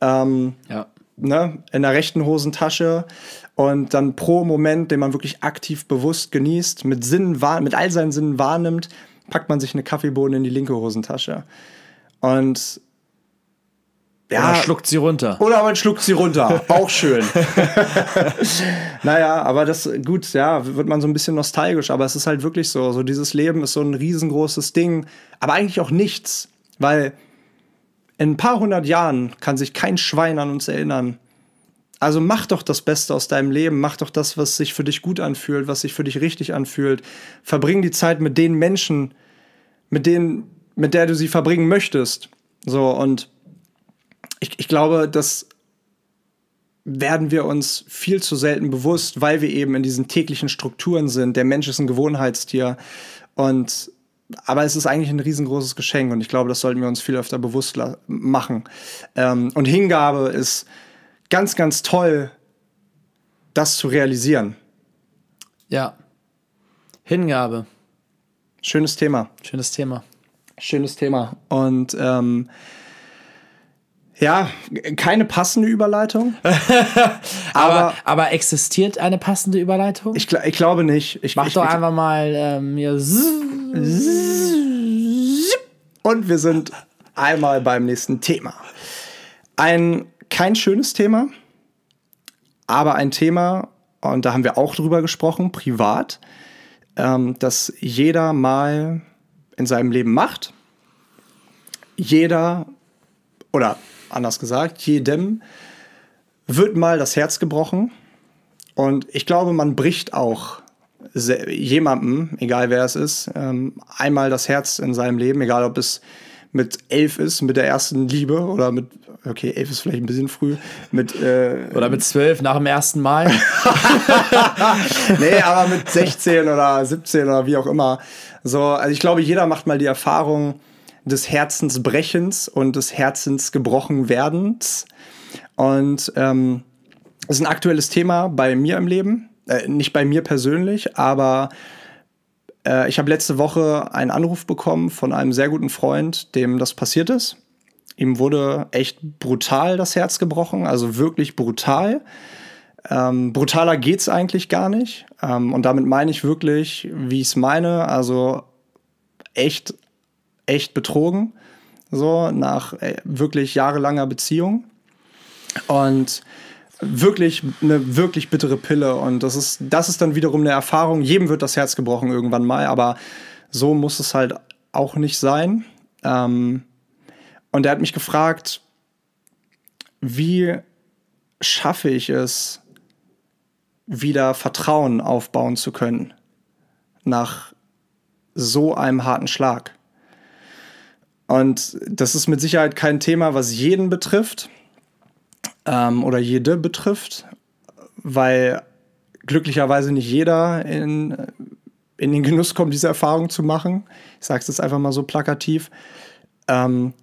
Ähm, ja ne, in der rechten Hosentasche und dann pro Moment, den man wirklich aktiv bewusst genießt, mit Sinnen mit all seinen Sinnen wahrnimmt, packt man sich eine Kaffeebohne in die linke Hosentasche. Und ja, oder schluckt sie runter. Oder man schluckt sie runter. Auch schön. naja, aber das, gut, ja, wird man so ein bisschen nostalgisch, aber es ist halt wirklich so. So dieses Leben ist so ein riesengroßes Ding, aber eigentlich auch nichts, weil in ein paar hundert Jahren kann sich kein Schwein an uns erinnern. Also mach doch das Beste aus deinem Leben, mach doch das, was sich für dich gut anfühlt, was sich für dich richtig anfühlt. Verbring die Zeit mit den Menschen, mit denen, mit der du sie verbringen möchtest. So, und ich, ich glaube, das werden wir uns viel zu selten bewusst, weil wir eben in diesen täglichen Strukturen sind. Der Mensch ist ein Gewohnheitstier. Und aber es ist eigentlich ein riesengroßes Geschenk und ich glaube, das sollten wir uns viel öfter bewusst machen. Ähm, und Hingabe ist ganz, ganz toll, das zu realisieren. Ja. Hingabe. Schönes Thema. Schönes Thema. Schönes Thema. Und ähm, ja, keine passende Überleitung. aber, aber existiert eine passende Überleitung? Ich, ich glaube nicht. Ich, Mach ich, doch einfach mal ähm, hier. Und wir sind einmal beim nächsten Thema. Ein kein schönes Thema, aber ein Thema, und da haben wir auch drüber gesprochen, privat, ähm, dass jeder mal in seinem Leben macht. Jeder, oder anders gesagt, jedem wird mal das Herz gebrochen. Und ich glaube, man bricht auch jemandem, egal wer es ist, ähm, einmal das Herz in seinem Leben, egal ob es mit elf ist, mit der ersten Liebe oder mit, okay, elf ist vielleicht ein bisschen früh, mit. Äh, oder mit zwölf nach dem ersten Mal. nee, aber mit 16 oder 17 oder wie auch immer. So, also ich glaube, jeder macht mal die Erfahrung des Herzensbrechens und des Herzensgebrochenwerdens. Und ähm, das ist ein aktuelles Thema bei mir im Leben. Äh, nicht bei mir persönlich, aber äh, ich habe letzte Woche einen Anruf bekommen von einem sehr guten Freund, dem das passiert ist. Ihm wurde echt brutal das Herz gebrochen, also wirklich brutal. Ähm, brutaler geht's eigentlich gar nicht. Ähm, und damit meine ich wirklich, wie ich es meine, also echt, echt betrogen. So, nach äh, wirklich jahrelanger Beziehung. Und wirklich eine wirklich bittere Pille und das ist das ist dann wiederum eine Erfahrung. Jedem wird das Herz gebrochen irgendwann mal, aber so muss es halt auch nicht sein. Ähm, und er hat mich gefragt, wie schaffe ich es, wieder Vertrauen aufbauen zu können nach so einem harten Schlag. Und das ist mit Sicherheit kein Thema, was jeden betrifft ähm, oder jede betrifft, weil glücklicherweise nicht jeder in, in den Genuss kommt, diese Erfahrung zu machen. Ich sage es jetzt einfach mal so plakativ. Ähm,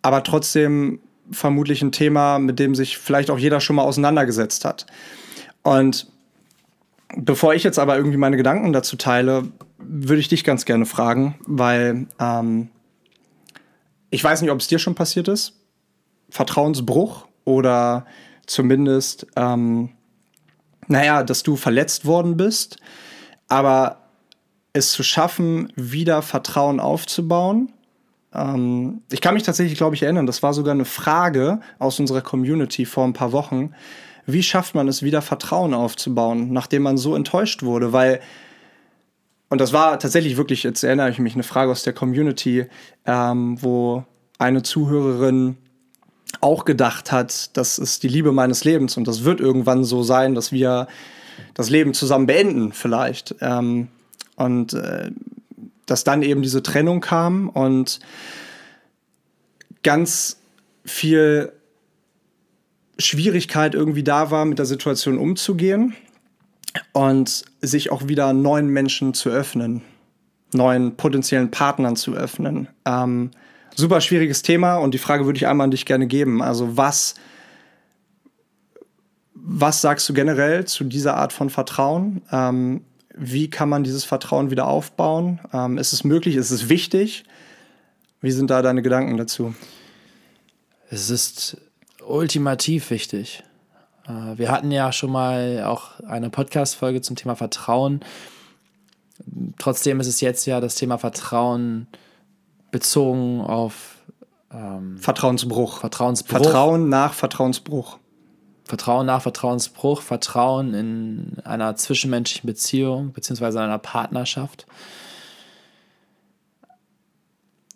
aber trotzdem vermutlich ein Thema, mit dem sich vielleicht auch jeder schon mal auseinandergesetzt hat. Und bevor ich jetzt aber irgendwie meine Gedanken dazu teile, würde ich dich ganz gerne fragen, weil ähm, ich weiß nicht, ob es dir schon passiert ist. Vertrauensbruch oder zumindest, ähm, naja, dass du verletzt worden bist, aber es zu schaffen, wieder Vertrauen aufzubauen. Ähm, ich kann mich tatsächlich, glaube ich, erinnern, das war sogar eine Frage aus unserer Community vor ein paar Wochen. Wie schafft man es, wieder Vertrauen aufzubauen, nachdem man so enttäuscht wurde? Weil und das war tatsächlich wirklich, jetzt erinnere ich mich, eine Frage aus der Community, ähm, wo eine Zuhörerin auch gedacht hat, das ist die Liebe meines Lebens und das wird irgendwann so sein, dass wir das Leben zusammen beenden vielleicht. Ähm, und äh, dass dann eben diese Trennung kam und ganz viel Schwierigkeit irgendwie da war, mit der Situation umzugehen und sich auch wieder neuen Menschen zu öffnen, neuen potenziellen Partnern zu öffnen. Ähm, super schwieriges Thema und die Frage würde ich einmal an dich gerne geben. Also was, was sagst du generell zu dieser Art von Vertrauen? Ähm, wie kann man dieses Vertrauen wieder aufbauen? Ähm, ist es möglich? Ist es wichtig? Wie sind da deine Gedanken dazu? Es ist ultimativ wichtig. Äh, wir hatten ja schon mal auch eine Podcast-Folge zum Thema Vertrauen. Trotzdem ist es jetzt ja das Thema Vertrauen bezogen auf ähm, Vertrauensbruch. Vertrauensbruch. Vertrauen nach Vertrauensbruch. Vertrauen nach Vertrauensbruch, Vertrauen in einer zwischenmenschlichen Beziehung beziehungsweise einer Partnerschaft.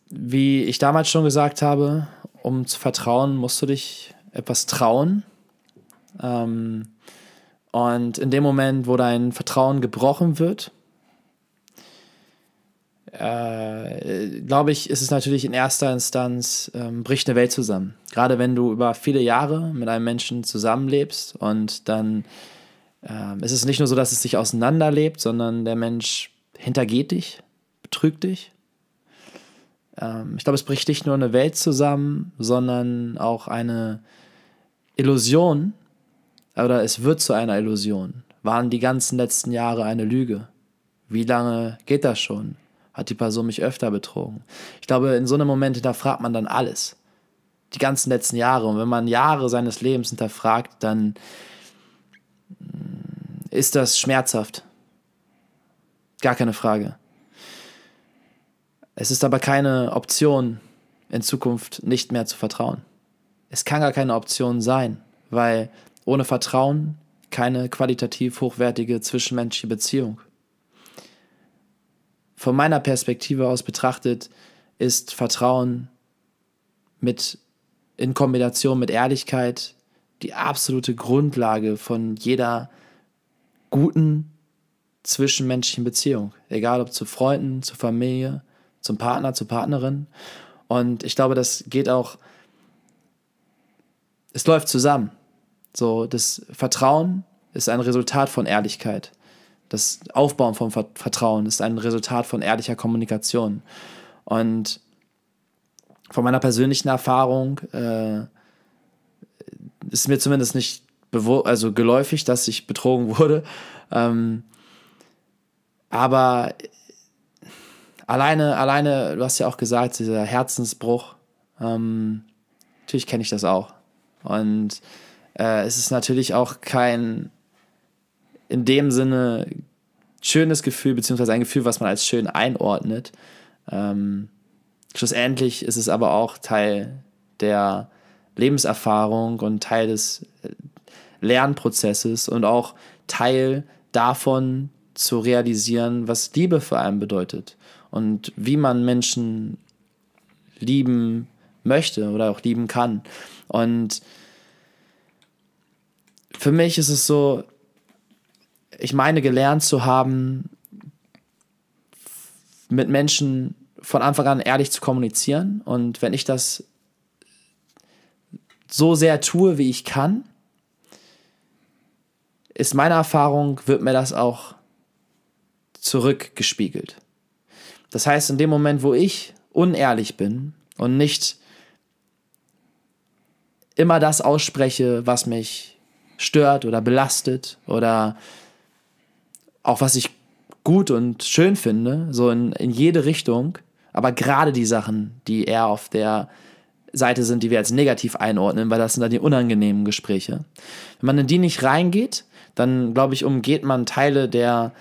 Wie ich damals schon gesagt habe, um zu vertrauen, musst du dich etwas trauen. Ähm, und in dem Moment, wo dein Vertrauen gebrochen wird, äh, glaube ich, ist es natürlich in erster Instanz, ähm, bricht eine Welt zusammen. Gerade wenn du über viele Jahre mit einem Menschen zusammenlebst und dann äh, ist es nicht nur so, dass es sich auseinanderlebt, sondern der Mensch hintergeht dich, betrügt dich. Ähm, ich glaube, es bricht nicht nur eine Welt zusammen, sondern auch eine Illusion, oder es wird zu einer Illusion. Waren die ganzen letzten Jahre eine Lüge? Wie lange geht das schon? Hat die Person mich öfter betrogen? Ich glaube, in so einem Moment hinterfragt man dann alles. Die ganzen letzten Jahre. Und wenn man Jahre seines Lebens hinterfragt, dann mm, ist das schmerzhaft. Gar keine Frage. Es ist aber keine Option, in Zukunft nicht mehr zu vertrauen. Es kann gar keine Option sein, weil ohne Vertrauen keine qualitativ hochwertige zwischenmenschliche Beziehung. Von meiner Perspektive aus betrachtet ist Vertrauen mit in Kombination mit Ehrlichkeit die absolute Grundlage von jeder guten zwischenmenschlichen Beziehung, egal ob zu Freunden, zu Familie, zum Partner, zur Partnerin. Und ich glaube, das geht auch, es läuft zusammen. So, das Vertrauen ist ein Resultat von Ehrlichkeit. Das Aufbauen von Vertrauen ist ein Resultat von ehrlicher Kommunikation. Und von meiner persönlichen Erfahrung äh, ist mir zumindest nicht also geläufig, dass ich betrogen wurde. Ähm, aber alleine, alleine, du hast ja auch gesagt, dieser Herzensbruch, ähm, natürlich kenne ich das auch. Und äh, es ist natürlich auch kein in dem Sinne schönes Gefühl, beziehungsweise ein Gefühl, was man als schön einordnet. Ähm, schlussendlich ist es aber auch Teil der Lebenserfahrung und Teil des äh, Lernprozesses und auch Teil davon zu realisieren, was Liebe für einen bedeutet und wie man Menschen lieben möchte oder auch lieben kann. Und für mich ist es so, ich meine gelernt zu haben, mit Menschen von Anfang an ehrlich zu kommunizieren. Und wenn ich das so sehr tue, wie ich kann, ist meine Erfahrung, wird mir das auch zurückgespiegelt. Das heißt, in dem Moment, wo ich unehrlich bin und nicht immer das ausspreche, was mich stört oder belastet oder auch was ich gut und schön finde, so in, in jede Richtung, aber gerade die Sachen, die eher auf der Seite sind, die wir als negativ einordnen, weil das sind dann die unangenehmen Gespräche. Wenn man in die nicht reingeht, dann glaube ich, umgeht man Teile der,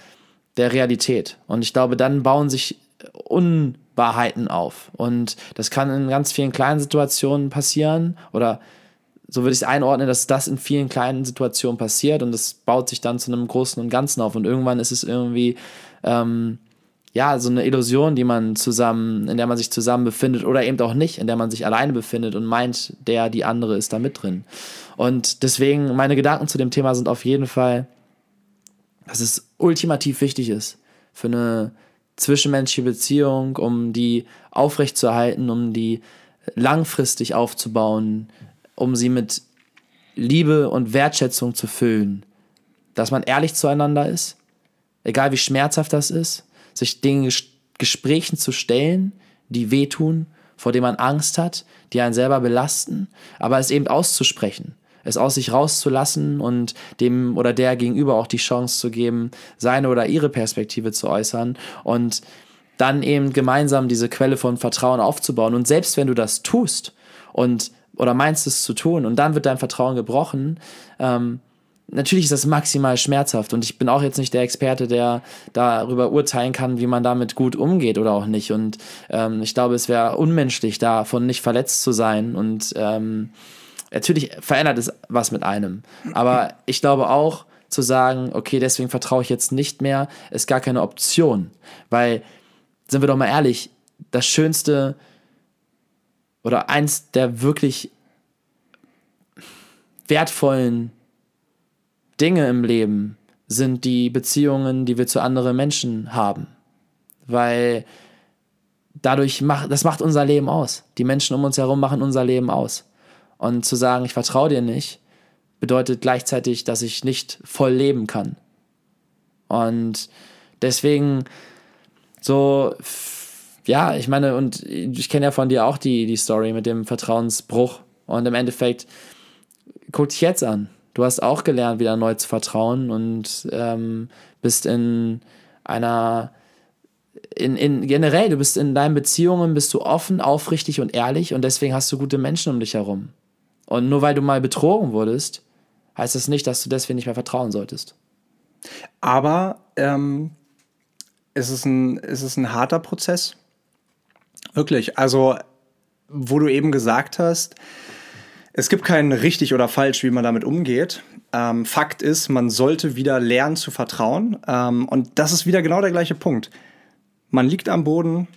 der Realität. Und ich glaube, dann bauen sich Unwahrheiten auf. Und das kann in ganz vielen kleinen Situationen passieren oder so würde ich es einordnen, dass das in vielen kleinen Situationen passiert und das baut sich dann zu einem Großen und Ganzen auf. Und irgendwann ist es irgendwie, ähm, ja, so eine Illusion, die man zusammen, in der man sich zusammen befindet oder eben auch nicht, in der man sich alleine befindet und meint, der, die andere ist da mit drin. Und deswegen, meine Gedanken zu dem Thema sind auf jeden Fall, dass es ultimativ wichtig ist für eine zwischenmenschliche Beziehung, um die aufrechtzuerhalten, um die langfristig aufzubauen, um sie mit Liebe und Wertschätzung zu füllen. Dass man ehrlich zueinander ist, egal wie schmerzhaft das ist, sich den Gesprächen zu stellen, die wehtun, vor denen man Angst hat, die einen selber belasten, aber es eben auszusprechen, es aus sich rauszulassen und dem oder der gegenüber auch die Chance zu geben, seine oder ihre Perspektive zu äußern und dann eben gemeinsam diese Quelle von Vertrauen aufzubauen. Und selbst wenn du das tust und oder meinst es zu tun und dann wird dein Vertrauen gebrochen, ähm, natürlich ist das maximal schmerzhaft und ich bin auch jetzt nicht der Experte, der darüber urteilen kann, wie man damit gut umgeht oder auch nicht. Und ähm, ich glaube, es wäre unmenschlich, davon nicht verletzt zu sein. Und ähm, natürlich verändert es was mit einem. Aber ich glaube auch zu sagen, okay, deswegen vertraue ich jetzt nicht mehr, ist gar keine Option. Weil, sind wir doch mal ehrlich, das Schönste, oder eins der wirklich wertvollen Dinge im Leben sind die Beziehungen, die wir zu anderen Menschen haben. Weil dadurch macht, das macht unser Leben aus. Die Menschen um uns herum machen unser Leben aus. Und zu sagen, ich vertraue dir nicht, bedeutet gleichzeitig, dass ich nicht voll leben kann. Und deswegen so ja, ich meine, und ich kenne ja von dir auch die, die Story mit dem Vertrauensbruch. Und im Endeffekt, guck dich jetzt an. Du hast auch gelernt, wieder neu zu vertrauen und ähm, bist in einer, in, in generell, du bist in deinen Beziehungen, bist du offen, aufrichtig und ehrlich und deswegen hast du gute Menschen um dich herum. Und nur weil du mal betrogen wurdest, heißt das nicht, dass du deswegen nicht mehr vertrauen solltest. Aber ähm, es, ist es ist ein harter Prozess Wirklich. Also, wo du eben gesagt hast, es gibt kein richtig oder falsch, wie man damit umgeht. Ähm, Fakt ist, man sollte wieder lernen zu vertrauen. Ähm, und das ist wieder genau der gleiche Punkt. Man liegt am Boden.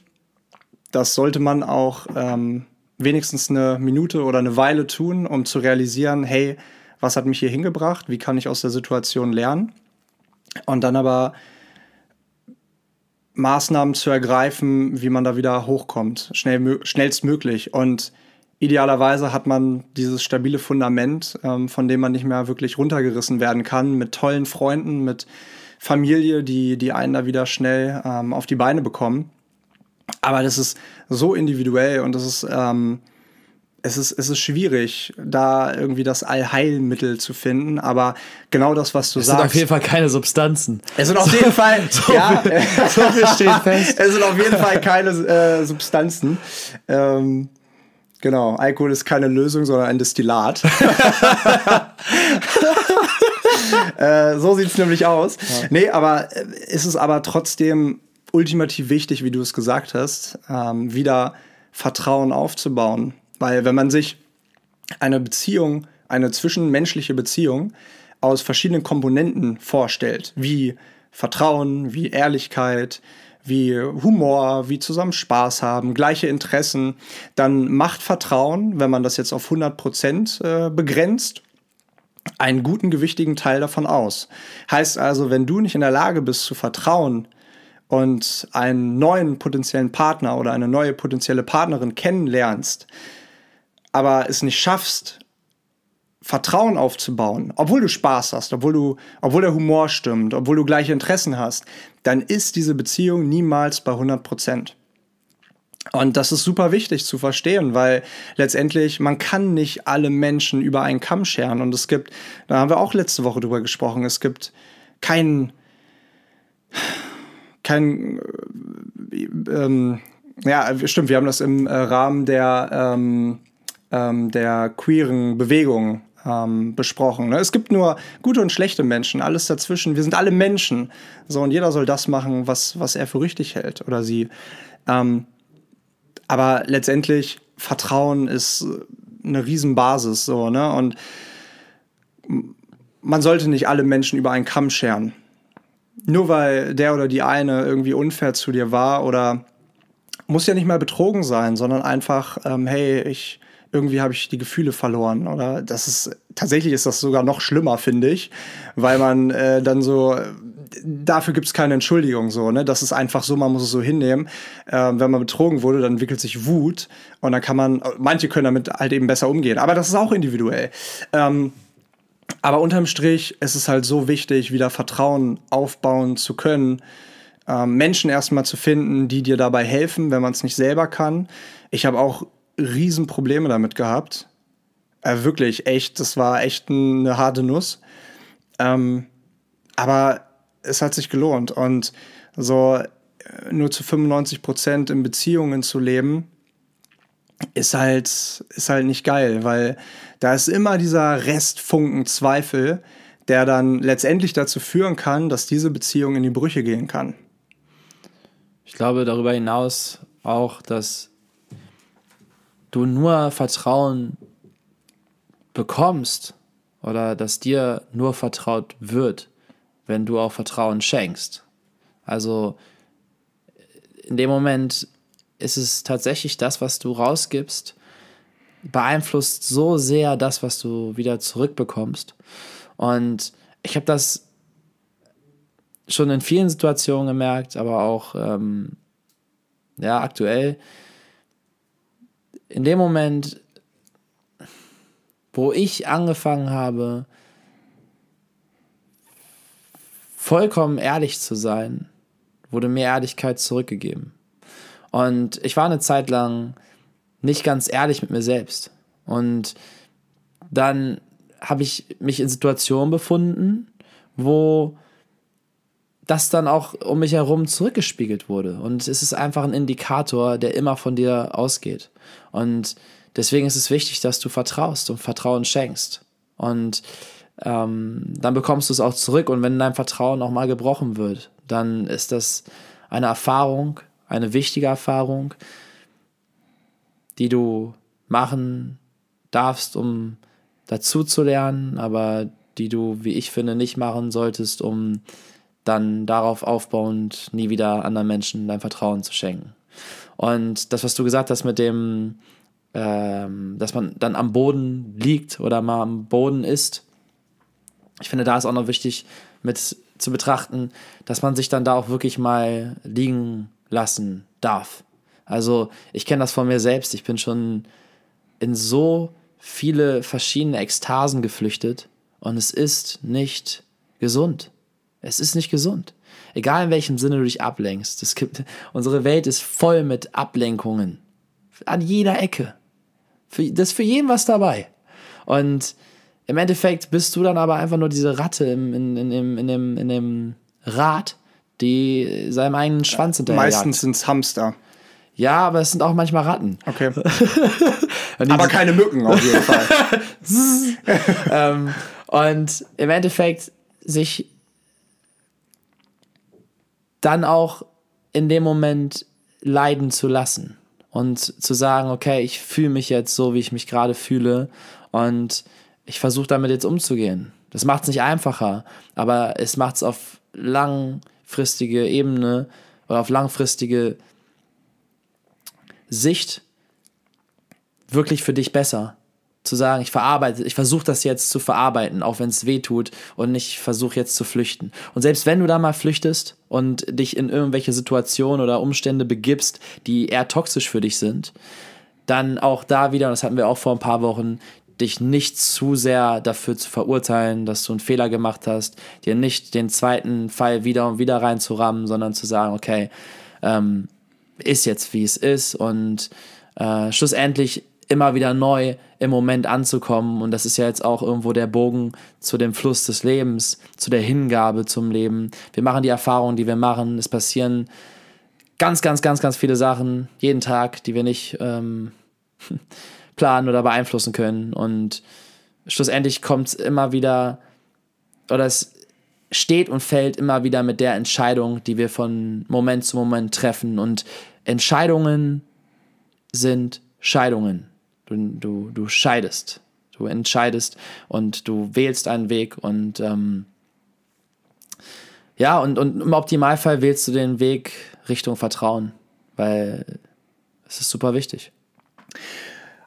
Das sollte man auch ähm, wenigstens eine Minute oder eine Weile tun, um zu realisieren, hey, was hat mich hier hingebracht? Wie kann ich aus der Situation lernen? Und dann aber Maßnahmen zu ergreifen, wie man da wieder hochkommt, schnell, schnellstmöglich. Und idealerweise hat man dieses stabile Fundament, ähm, von dem man nicht mehr wirklich runtergerissen werden kann, mit tollen Freunden, mit Familie, die, die einen da wieder schnell ähm, auf die Beine bekommen. Aber das ist so individuell und das ist, ähm, es ist, es ist schwierig, da irgendwie das Allheilmittel zu finden, aber genau das, was du es sagst. Es sind auf jeden Fall keine Substanzen. Es sind auf so, jeden Fall, so, ja, so viel steht fest. Es sind auf jeden Fall keine äh, Substanzen. Ähm, genau, Alkohol ist keine Lösung, sondern ein Destillat. äh, so sieht es nämlich aus. Ja. Nee, aber äh, ist es aber trotzdem ultimativ wichtig, wie du es gesagt hast, ähm, wieder Vertrauen aufzubauen. Weil wenn man sich eine Beziehung, eine zwischenmenschliche Beziehung aus verschiedenen Komponenten vorstellt, wie Vertrauen, wie Ehrlichkeit, wie Humor, wie zusammen Spaß haben, gleiche Interessen, dann macht Vertrauen, wenn man das jetzt auf 100 Prozent äh, begrenzt, einen guten, gewichtigen Teil davon aus. Heißt also, wenn du nicht in der Lage bist zu vertrauen und einen neuen potenziellen Partner oder eine neue potenzielle Partnerin kennenlernst, aber es nicht schaffst, Vertrauen aufzubauen, obwohl du Spaß hast, obwohl du, obwohl der Humor stimmt, obwohl du gleiche Interessen hast, dann ist diese Beziehung niemals bei 100 Prozent. Und das ist super wichtig zu verstehen, weil letztendlich man kann nicht alle Menschen über einen Kamm scheren. Und es gibt, da haben wir auch letzte Woche drüber gesprochen, es gibt keinen kein, äh, ähm, ja, stimmt, wir haben das im äh, Rahmen der, ähm, ähm, der queeren Bewegung ähm, besprochen. Ne? Es gibt nur gute und schlechte Menschen, alles dazwischen. Wir sind alle Menschen. So, und jeder soll das machen, was, was er für richtig hält oder sie. Ähm, aber letztendlich, Vertrauen ist eine Riesenbasis, so, ne? Und man sollte nicht alle Menschen über einen Kamm scheren nur weil der oder die eine irgendwie unfair zu dir war oder muss ja nicht mal betrogen sein, sondern einfach, ähm, hey, ich irgendwie habe ich die Gefühle verloren oder das ist tatsächlich ist das sogar noch schlimmer, finde ich, weil man äh, dann so dafür gibt es keine Entschuldigung so, ne? Das ist einfach so, man muss es so hinnehmen. Ähm, wenn man betrogen wurde, dann entwickelt sich Wut und dann kann man, manche können damit halt eben besser umgehen, aber das ist auch individuell. Ähm, aber unterm Strich ist es halt so wichtig, wieder Vertrauen aufbauen zu können, ähm, Menschen erstmal zu finden, die dir dabei helfen, wenn man es nicht selber kann. Ich habe auch Riesenprobleme damit gehabt. Äh, wirklich, echt, das war echt eine harte Nuss. Ähm, aber es hat sich gelohnt. Und so äh, nur zu 95 Prozent in Beziehungen zu leben, ist halt, ist halt nicht geil, weil da ist immer dieser Restfunken Zweifel, der dann letztendlich dazu führen kann, dass diese Beziehung in die Brüche gehen kann. Ich glaube darüber hinaus auch, dass du nur Vertrauen bekommst oder dass dir nur vertraut wird, wenn du auch Vertrauen schenkst. Also in dem Moment ist es tatsächlich das, was du rausgibst, beeinflusst so sehr das, was du wieder zurückbekommst. Und ich habe das schon in vielen Situationen gemerkt, aber auch ähm, ja aktuell. In dem Moment, wo ich angefangen habe, vollkommen ehrlich zu sein, wurde mir Ehrlichkeit zurückgegeben. Und ich war eine Zeit lang nicht ganz ehrlich mit mir selbst. Und dann habe ich mich in Situationen befunden, wo das dann auch um mich herum zurückgespiegelt wurde. Und es ist einfach ein Indikator, der immer von dir ausgeht. Und deswegen ist es wichtig, dass du vertraust und Vertrauen schenkst. Und ähm, dann bekommst du es auch zurück. Und wenn dein Vertrauen auch mal gebrochen wird, dann ist das eine Erfahrung, eine wichtige Erfahrung, die du machen darfst, um dazu zu lernen, aber die du, wie ich finde, nicht machen solltest, um dann darauf aufbauend nie wieder anderen Menschen dein Vertrauen zu schenken. Und das, was du gesagt hast mit dem, ähm, dass man dann am Boden liegt oder mal am Boden ist, ich finde, da ist auch noch wichtig mit zu betrachten, dass man sich dann da auch wirklich mal liegen lassen darf. Also ich kenne das von mir selbst. Ich bin schon in so viele verschiedene Ekstasen geflüchtet und es ist nicht gesund. Es ist nicht gesund. Egal in welchem Sinne du dich ablenkst. Es gibt, unsere Welt ist voll mit Ablenkungen. An jeder Ecke. Für, das ist für jeden was dabei. Und im Endeffekt bist du dann aber einfach nur diese Ratte im, in, in, in, in, dem, in dem Rad, die seinem eigenen Schwanz hinterher Meistens sind es Hamster. Ja, aber es sind auch manchmal Ratten. Okay. aber keine Mücken auf jeden Fall. ähm, und im Endeffekt sich dann auch in dem Moment leiden zu lassen und zu sagen, okay, ich fühle mich jetzt so, wie ich mich gerade fühle und ich versuche damit jetzt umzugehen. Das macht es nicht einfacher, aber es macht es auf langfristige Ebene oder auf langfristige Sicht wirklich für dich besser. Zu sagen, ich verarbeite, ich versuche das jetzt zu verarbeiten, auch wenn es weh tut und nicht versuche jetzt zu flüchten. Und selbst wenn du da mal flüchtest und dich in irgendwelche Situationen oder Umstände begibst, die eher toxisch für dich sind, dann auch da wieder, und das hatten wir auch vor ein paar Wochen, dich nicht zu sehr dafür zu verurteilen, dass du einen Fehler gemacht hast, dir nicht den zweiten Fall wieder und wieder reinzurammen, sondern zu sagen, okay, ähm, ist jetzt wie es ist und äh, schlussendlich immer wieder neu im Moment anzukommen. Und das ist ja jetzt auch irgendwo der Bogen zu dem Fluss des Lebens, zu der Hingabe zum Leben. Wir machen die Erfahrungen, die wir machen. Es passieren ganz, ganz, ganz, ganz viele Sachen jeden Tag, die wir nicht ähm, planen oder beeinflussen können. Und schlussendlich kommt es immer wieder, oder es steht und fällt immer wieder mit der Entscheidung, die wir von Moment zu Moment treffen. Und Entscheidungen sind Scheidungen. Du, du, du scheidest. Du entscheidest und du wählst einen Weg und ähm, ja, und, und im Optimalfall wählst du den Weg Richtung Vertrauen, weil es ist super wichtig.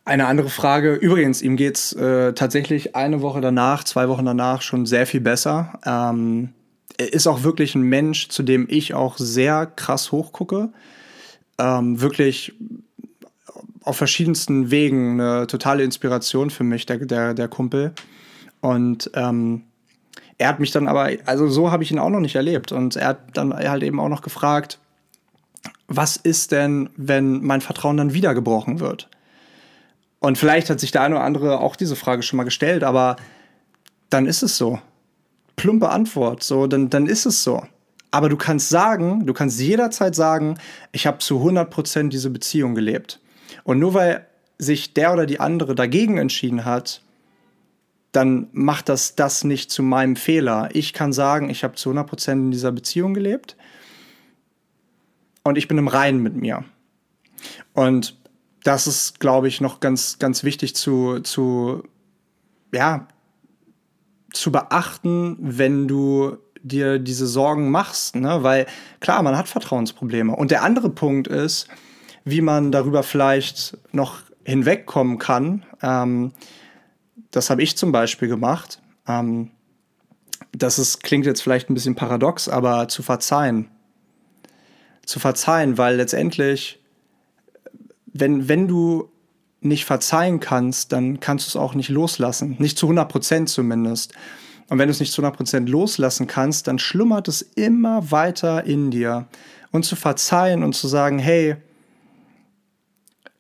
Eine andere Frage. Übrigens, ihm geht's äh, tatsächlich eine Woche danach, zwei Wochen danach schon sehr viel besser. Ähm, er ist auch wirklich ein Mensch, zu dem ich auch sehr krass hochgucke. Ähm, wirklich auf verschiedensten Wegen eine totale Inspiration für mich, der, der, der Kumpel. Und ähm, er hat mich dann aber, also so habe ich ihn auch noch nicht erlebt. Und er hat dann halt eben auch noch gefragt, was ist denn, wenn mein Vertrauen dann wieder gebrochen wird? Und vielleicht hat sich der eine oder andere auch diese Frage schon mal gestellt, aber dann ist es so. Plumpe Antwort, so, dann, dann ist es so. Aber du kannst sagen, du kannst jederzeit sagen, ich habe zu 100% diese Beziehung gelebt. Und nur weil sich der oder die andere dagegen entschieden hat, dann macht das das nicht zu meinem Fehler. Ich kann sagen, ich habe zu 100% in dieser Beziehung gelebt und ich bin im Reinen mit mir. Und das ist, glaube ich, noch ganz, ganz wichtig zu, zu, ja, zu beachten, wenn du dir diese Sorgen machst, ne? Weil klar, man hat Vertrauensprobleme. Und der andere Punkt ist, wie man darüber vielleicht noch hinwegkommen kann. Ähm, das habe ich zum Beispiel gemacht. Ähm, das ist, klingt jetzt vielleicht ein bisschen paradox, aber zu verzeihen. Zu verzeihen, weil letztendlich wenn, wenn du nicht verzeihen kannst, dann kannst du es auch nicht loslassen. Nicht zu 100 Prozent zumindest. Und wenn du es nicht zu 100 Prozent loslassen kannst, dann schlummert es immer weiter in dir. Und zu verzeihen und zu sagen, hey,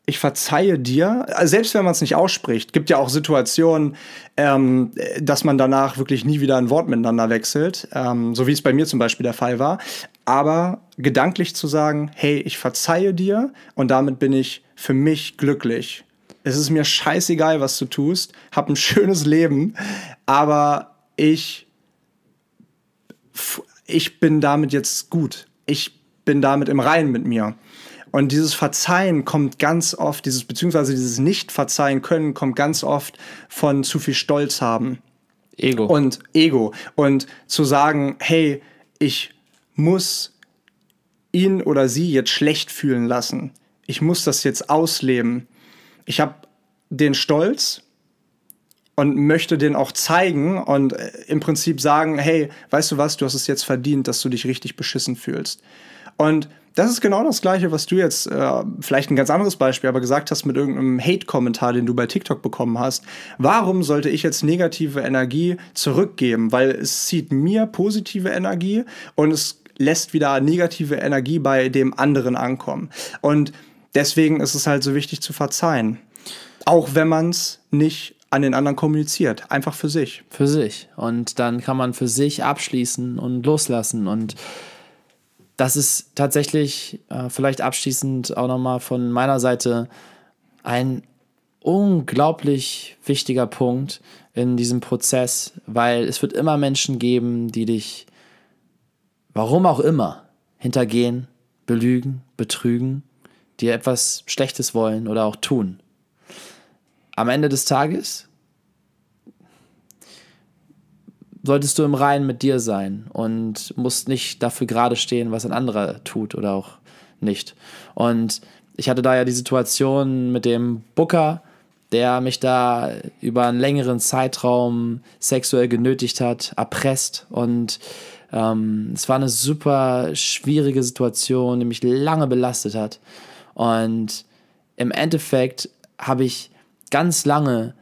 ich verzeihe dir, also selbst wenn man es nicht ausspricht, gibt ja auch Situationen, ähm, dass man danach wirklich nie wieder ein Wort miteinander wechselt, ähm, so wie es bei mir zum Beispiel der Fall war. Aber gedanklich zu sagen, hey, ich verzeihe dir und damit bin ich für mich glücklich. Es ist mir scheißegal, was du tust, hab ein schönes Leben, aber ich, ich bin damit jetzt gut. Ich bin damit im Reinen mit mir. Und dieses Verzeihen kommt ganz oft, dieses, beziehungsweise dieses Nicht-Verzeihen können, kommt ganz oft von zu viel Stolz haben. Ego. Und Ego. Und zu sagen, hey, ich muss ihn oder sie jetzt schlecht fühlen lassen. Ich muss das jetzt ausleben. Ich habe den Stolz und möchte den auch zeigen und äh, im Prinzip sagen, hey, weißt du was, du hast es jetzt verdient, dass du dich richtig beschissen fühlst. Und das ist genau das Gleiche, was du jetzt, äh, vielleicht ein ganz anderes Beispiel, aber gesagt hast mit irgendeinem Hate-Kommentar, den du bei TikTok bekommen hast. Warum sollte ich jetzt negative Energie zurückgeben? Weil es zieht mir positive Energie und es lässt wieder negative Energie bei dem anderen ankommen. Und deswegen ist es halt so wichtig zu verzeihen. Auch wenn man es nicht an den anderen kommuniziert, einfach für sich. Für sich. Und dann kann man für sich abschließen und loslassen. Und das ist tatsächlich äh, vielleicht abschließend auch nochmal von meiner Seite ein unglaublich wichtiger Punkt in diesem Prozess, weil es wird immer Menschen geben, die dich, warum auch immer, hintergehen, belügen, betrügen, dir etwas Schlechtes wollen oder auch tun. Am Ende des Tages solltest du im Reinen mit dir sein und musst nicht dafür gerade stehen, was ein anderer tut oder auch nicht. Und ich hatte da ja die Situation mit dem Booker, der mich da über einen längeren Zeitraum sexuell genötigt hat, erpresst und ähm, es war eine super schwierige Situation, die mich lange belastet hat. Und im Endeffekt habe ich ganz lange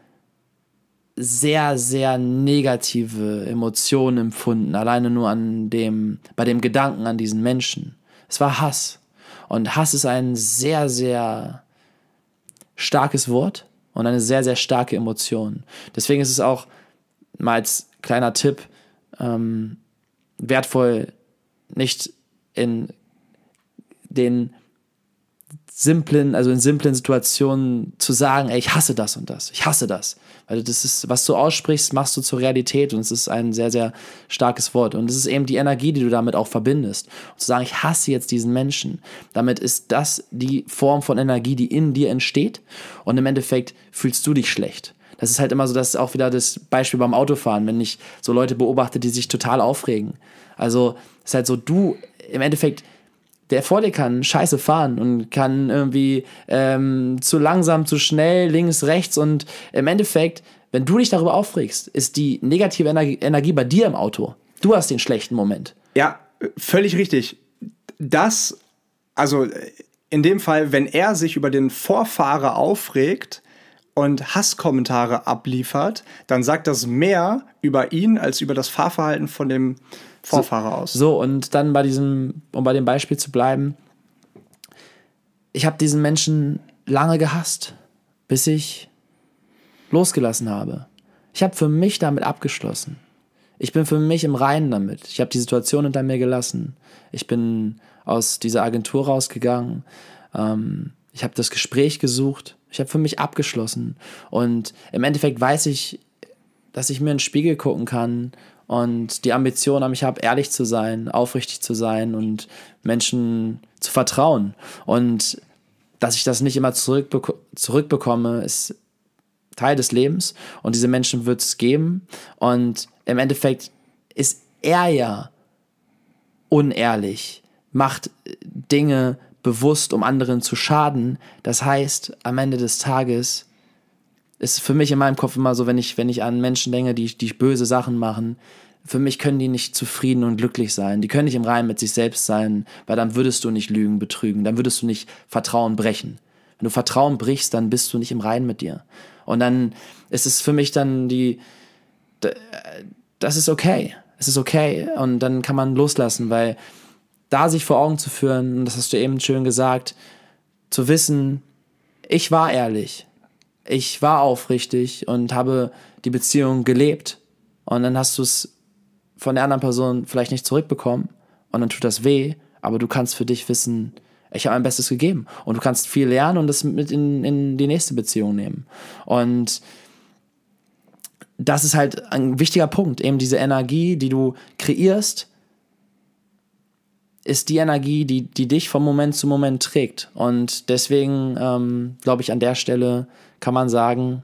sehr, sehr negative Emotionen empfunden, alleine nur an dem, bei dem Gedanken an diesen Menschen. Es war Hass. Und Hass ist ein sehr, sehr starkes Wort und eine sehr, sehr starke Emotion. Deswegen ist es auch mal als kleiner Tipp ähm, wertvoll, nicht in den simplen, also in simplen Situationen zu sagen, ey, ich hasse das und das, ich hasse das. Weil das ist, was du aussprichst, machst du zur Realität und es ist ein sehr, sehr starkes Wort. Und es ist eben die Energie, die du damit auch verbindest. Und zu sagen, ich hasse jetzt diesen Menschen, damit ist das die Form von Energie, die in dir entsteht und im Endeffekt fühlst du dich schlecht. Das ist halt immer so, das ist auch wieder das Beispiel beim Autofahren, wenn ich so Leute beobachte, die sich total aufregen. Also es ist halt so, du im Endeffekt der vor dir kann scheiße fahren und kann irgendwie ähm, zu langsam, zu schnell, links, rechts und im Endeffekt, wenn du dich darüber aufregst, ist die negative Energie, Energie bei dir im Auto. Du hast den schlechten Moment. Ja, völlig richtig. Das, also in dem Fall, wenn er sich über den Vorfahrer aufregt, und Hasskommentare abliefert, dann sagt das mehr über ihn als über das Fahrverhalten von dem Vorfahrer so, aus. So, und dann bei diesem, um bei dem Beispiel zu bleiben, ich habe diesen Menschen lange gehasst, bis ich losgelassen habe. Ich habe für mich damit abgeschlossen. Ich bin für mich im Reinen damit. Ich habe die Situation hinter mir gelassen. Ich bin aus dieser Agentur rausgegangen. Ähm, ich habe das Gespräch gesucht. Ich habe für mich abgeschlossen. Und im Endeffekt weiß ich, dass ich mir in den Spiegel gucken kann und die Ambition an mich habe, ehrlich zu sein, aufrichtig zu sein und Menschen zu vertrauen. Und dass ich das nicht immer zurückbek zurückbekomme, ist Teil des Lebens und diese Menschen wird es geben. Und im Endeffekt ist er ja unehrlich, macht Dinge bewusst, um anderen zu schaden. Das heißt, am Ende des Tages ist für mich in meinem Kopf immer so, wenn ich, wenn ich an Menschen denke, die, die böse Sachen machen, für mich können die nicht zufrieden und glücklich sein. Die können nicht im Reinen mit sich selbst sein, weil dann würdest du nicht lügen, betrügen, dann würdest du nicht Vertrauen brechen. Wenn du Vertrauen brichst, dann bist du nicht im Reinen mit dir. Und dann ist es für mich dann die, das ist okay. Es ist okay. Und dann kann man loslassen, weil da sich vor Augen zu führen, und das hast du eben schön gesagt, zu wissen, ich war ehrlich ich war aufrichtig und habe die Beziehung gelebt und dann hast du es von der anderen Person vielleicht nicht zurückbekommen und dann tut das weh, aber du kannst für dich wissen, ich habe mein Bestes gegeben und du kannst viel lernen und das mit in, in die nächste Beziehung nehmen. Und das ist halt ein wichtiger Punkt, eben diese Energie, die du kreierst, ist die Energie, die, die dich vom Moment zu Moment trägt. Und deswegen ähm, glaube ich, an der Stelle kann man sagen,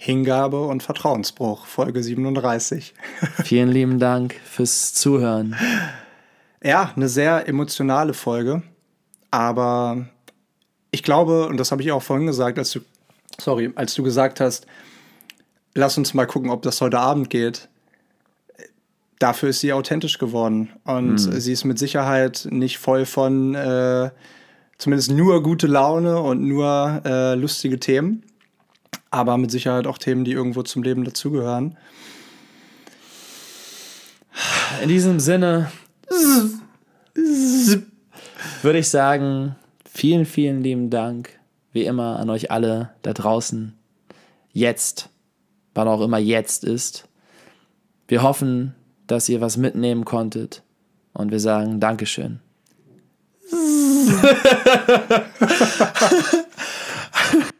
Hingabe und Vertrauensbruch, Folge 37. Vielen lieben Dank fürs Zuhören. Ja, eine sehr emotionale Folge, aber ich glaube, und das habe ich auch vorhin gesagt, als du, sorry, als du gesagt hast, lass uns mal gucken, ob das heute Abend geht. Dafür ist sie authentisch geworden und mhm. sie ist mit Sicherheit nicht voll von äh, zumindest nur gute Laune und nur äh, lustige Themen aber mit Sicherheit auch Themen, die irgendwo zum Leben dazugehören. In diesem Sinne würde ich sagen, vielen, vielen lieben Dank, wie immer, an euch alle da draußen. Jetzt, wann auch immer jetzt ist. Wir hoffen, dass ihr was mitnehmen konntet und wir sagen Dankeschön.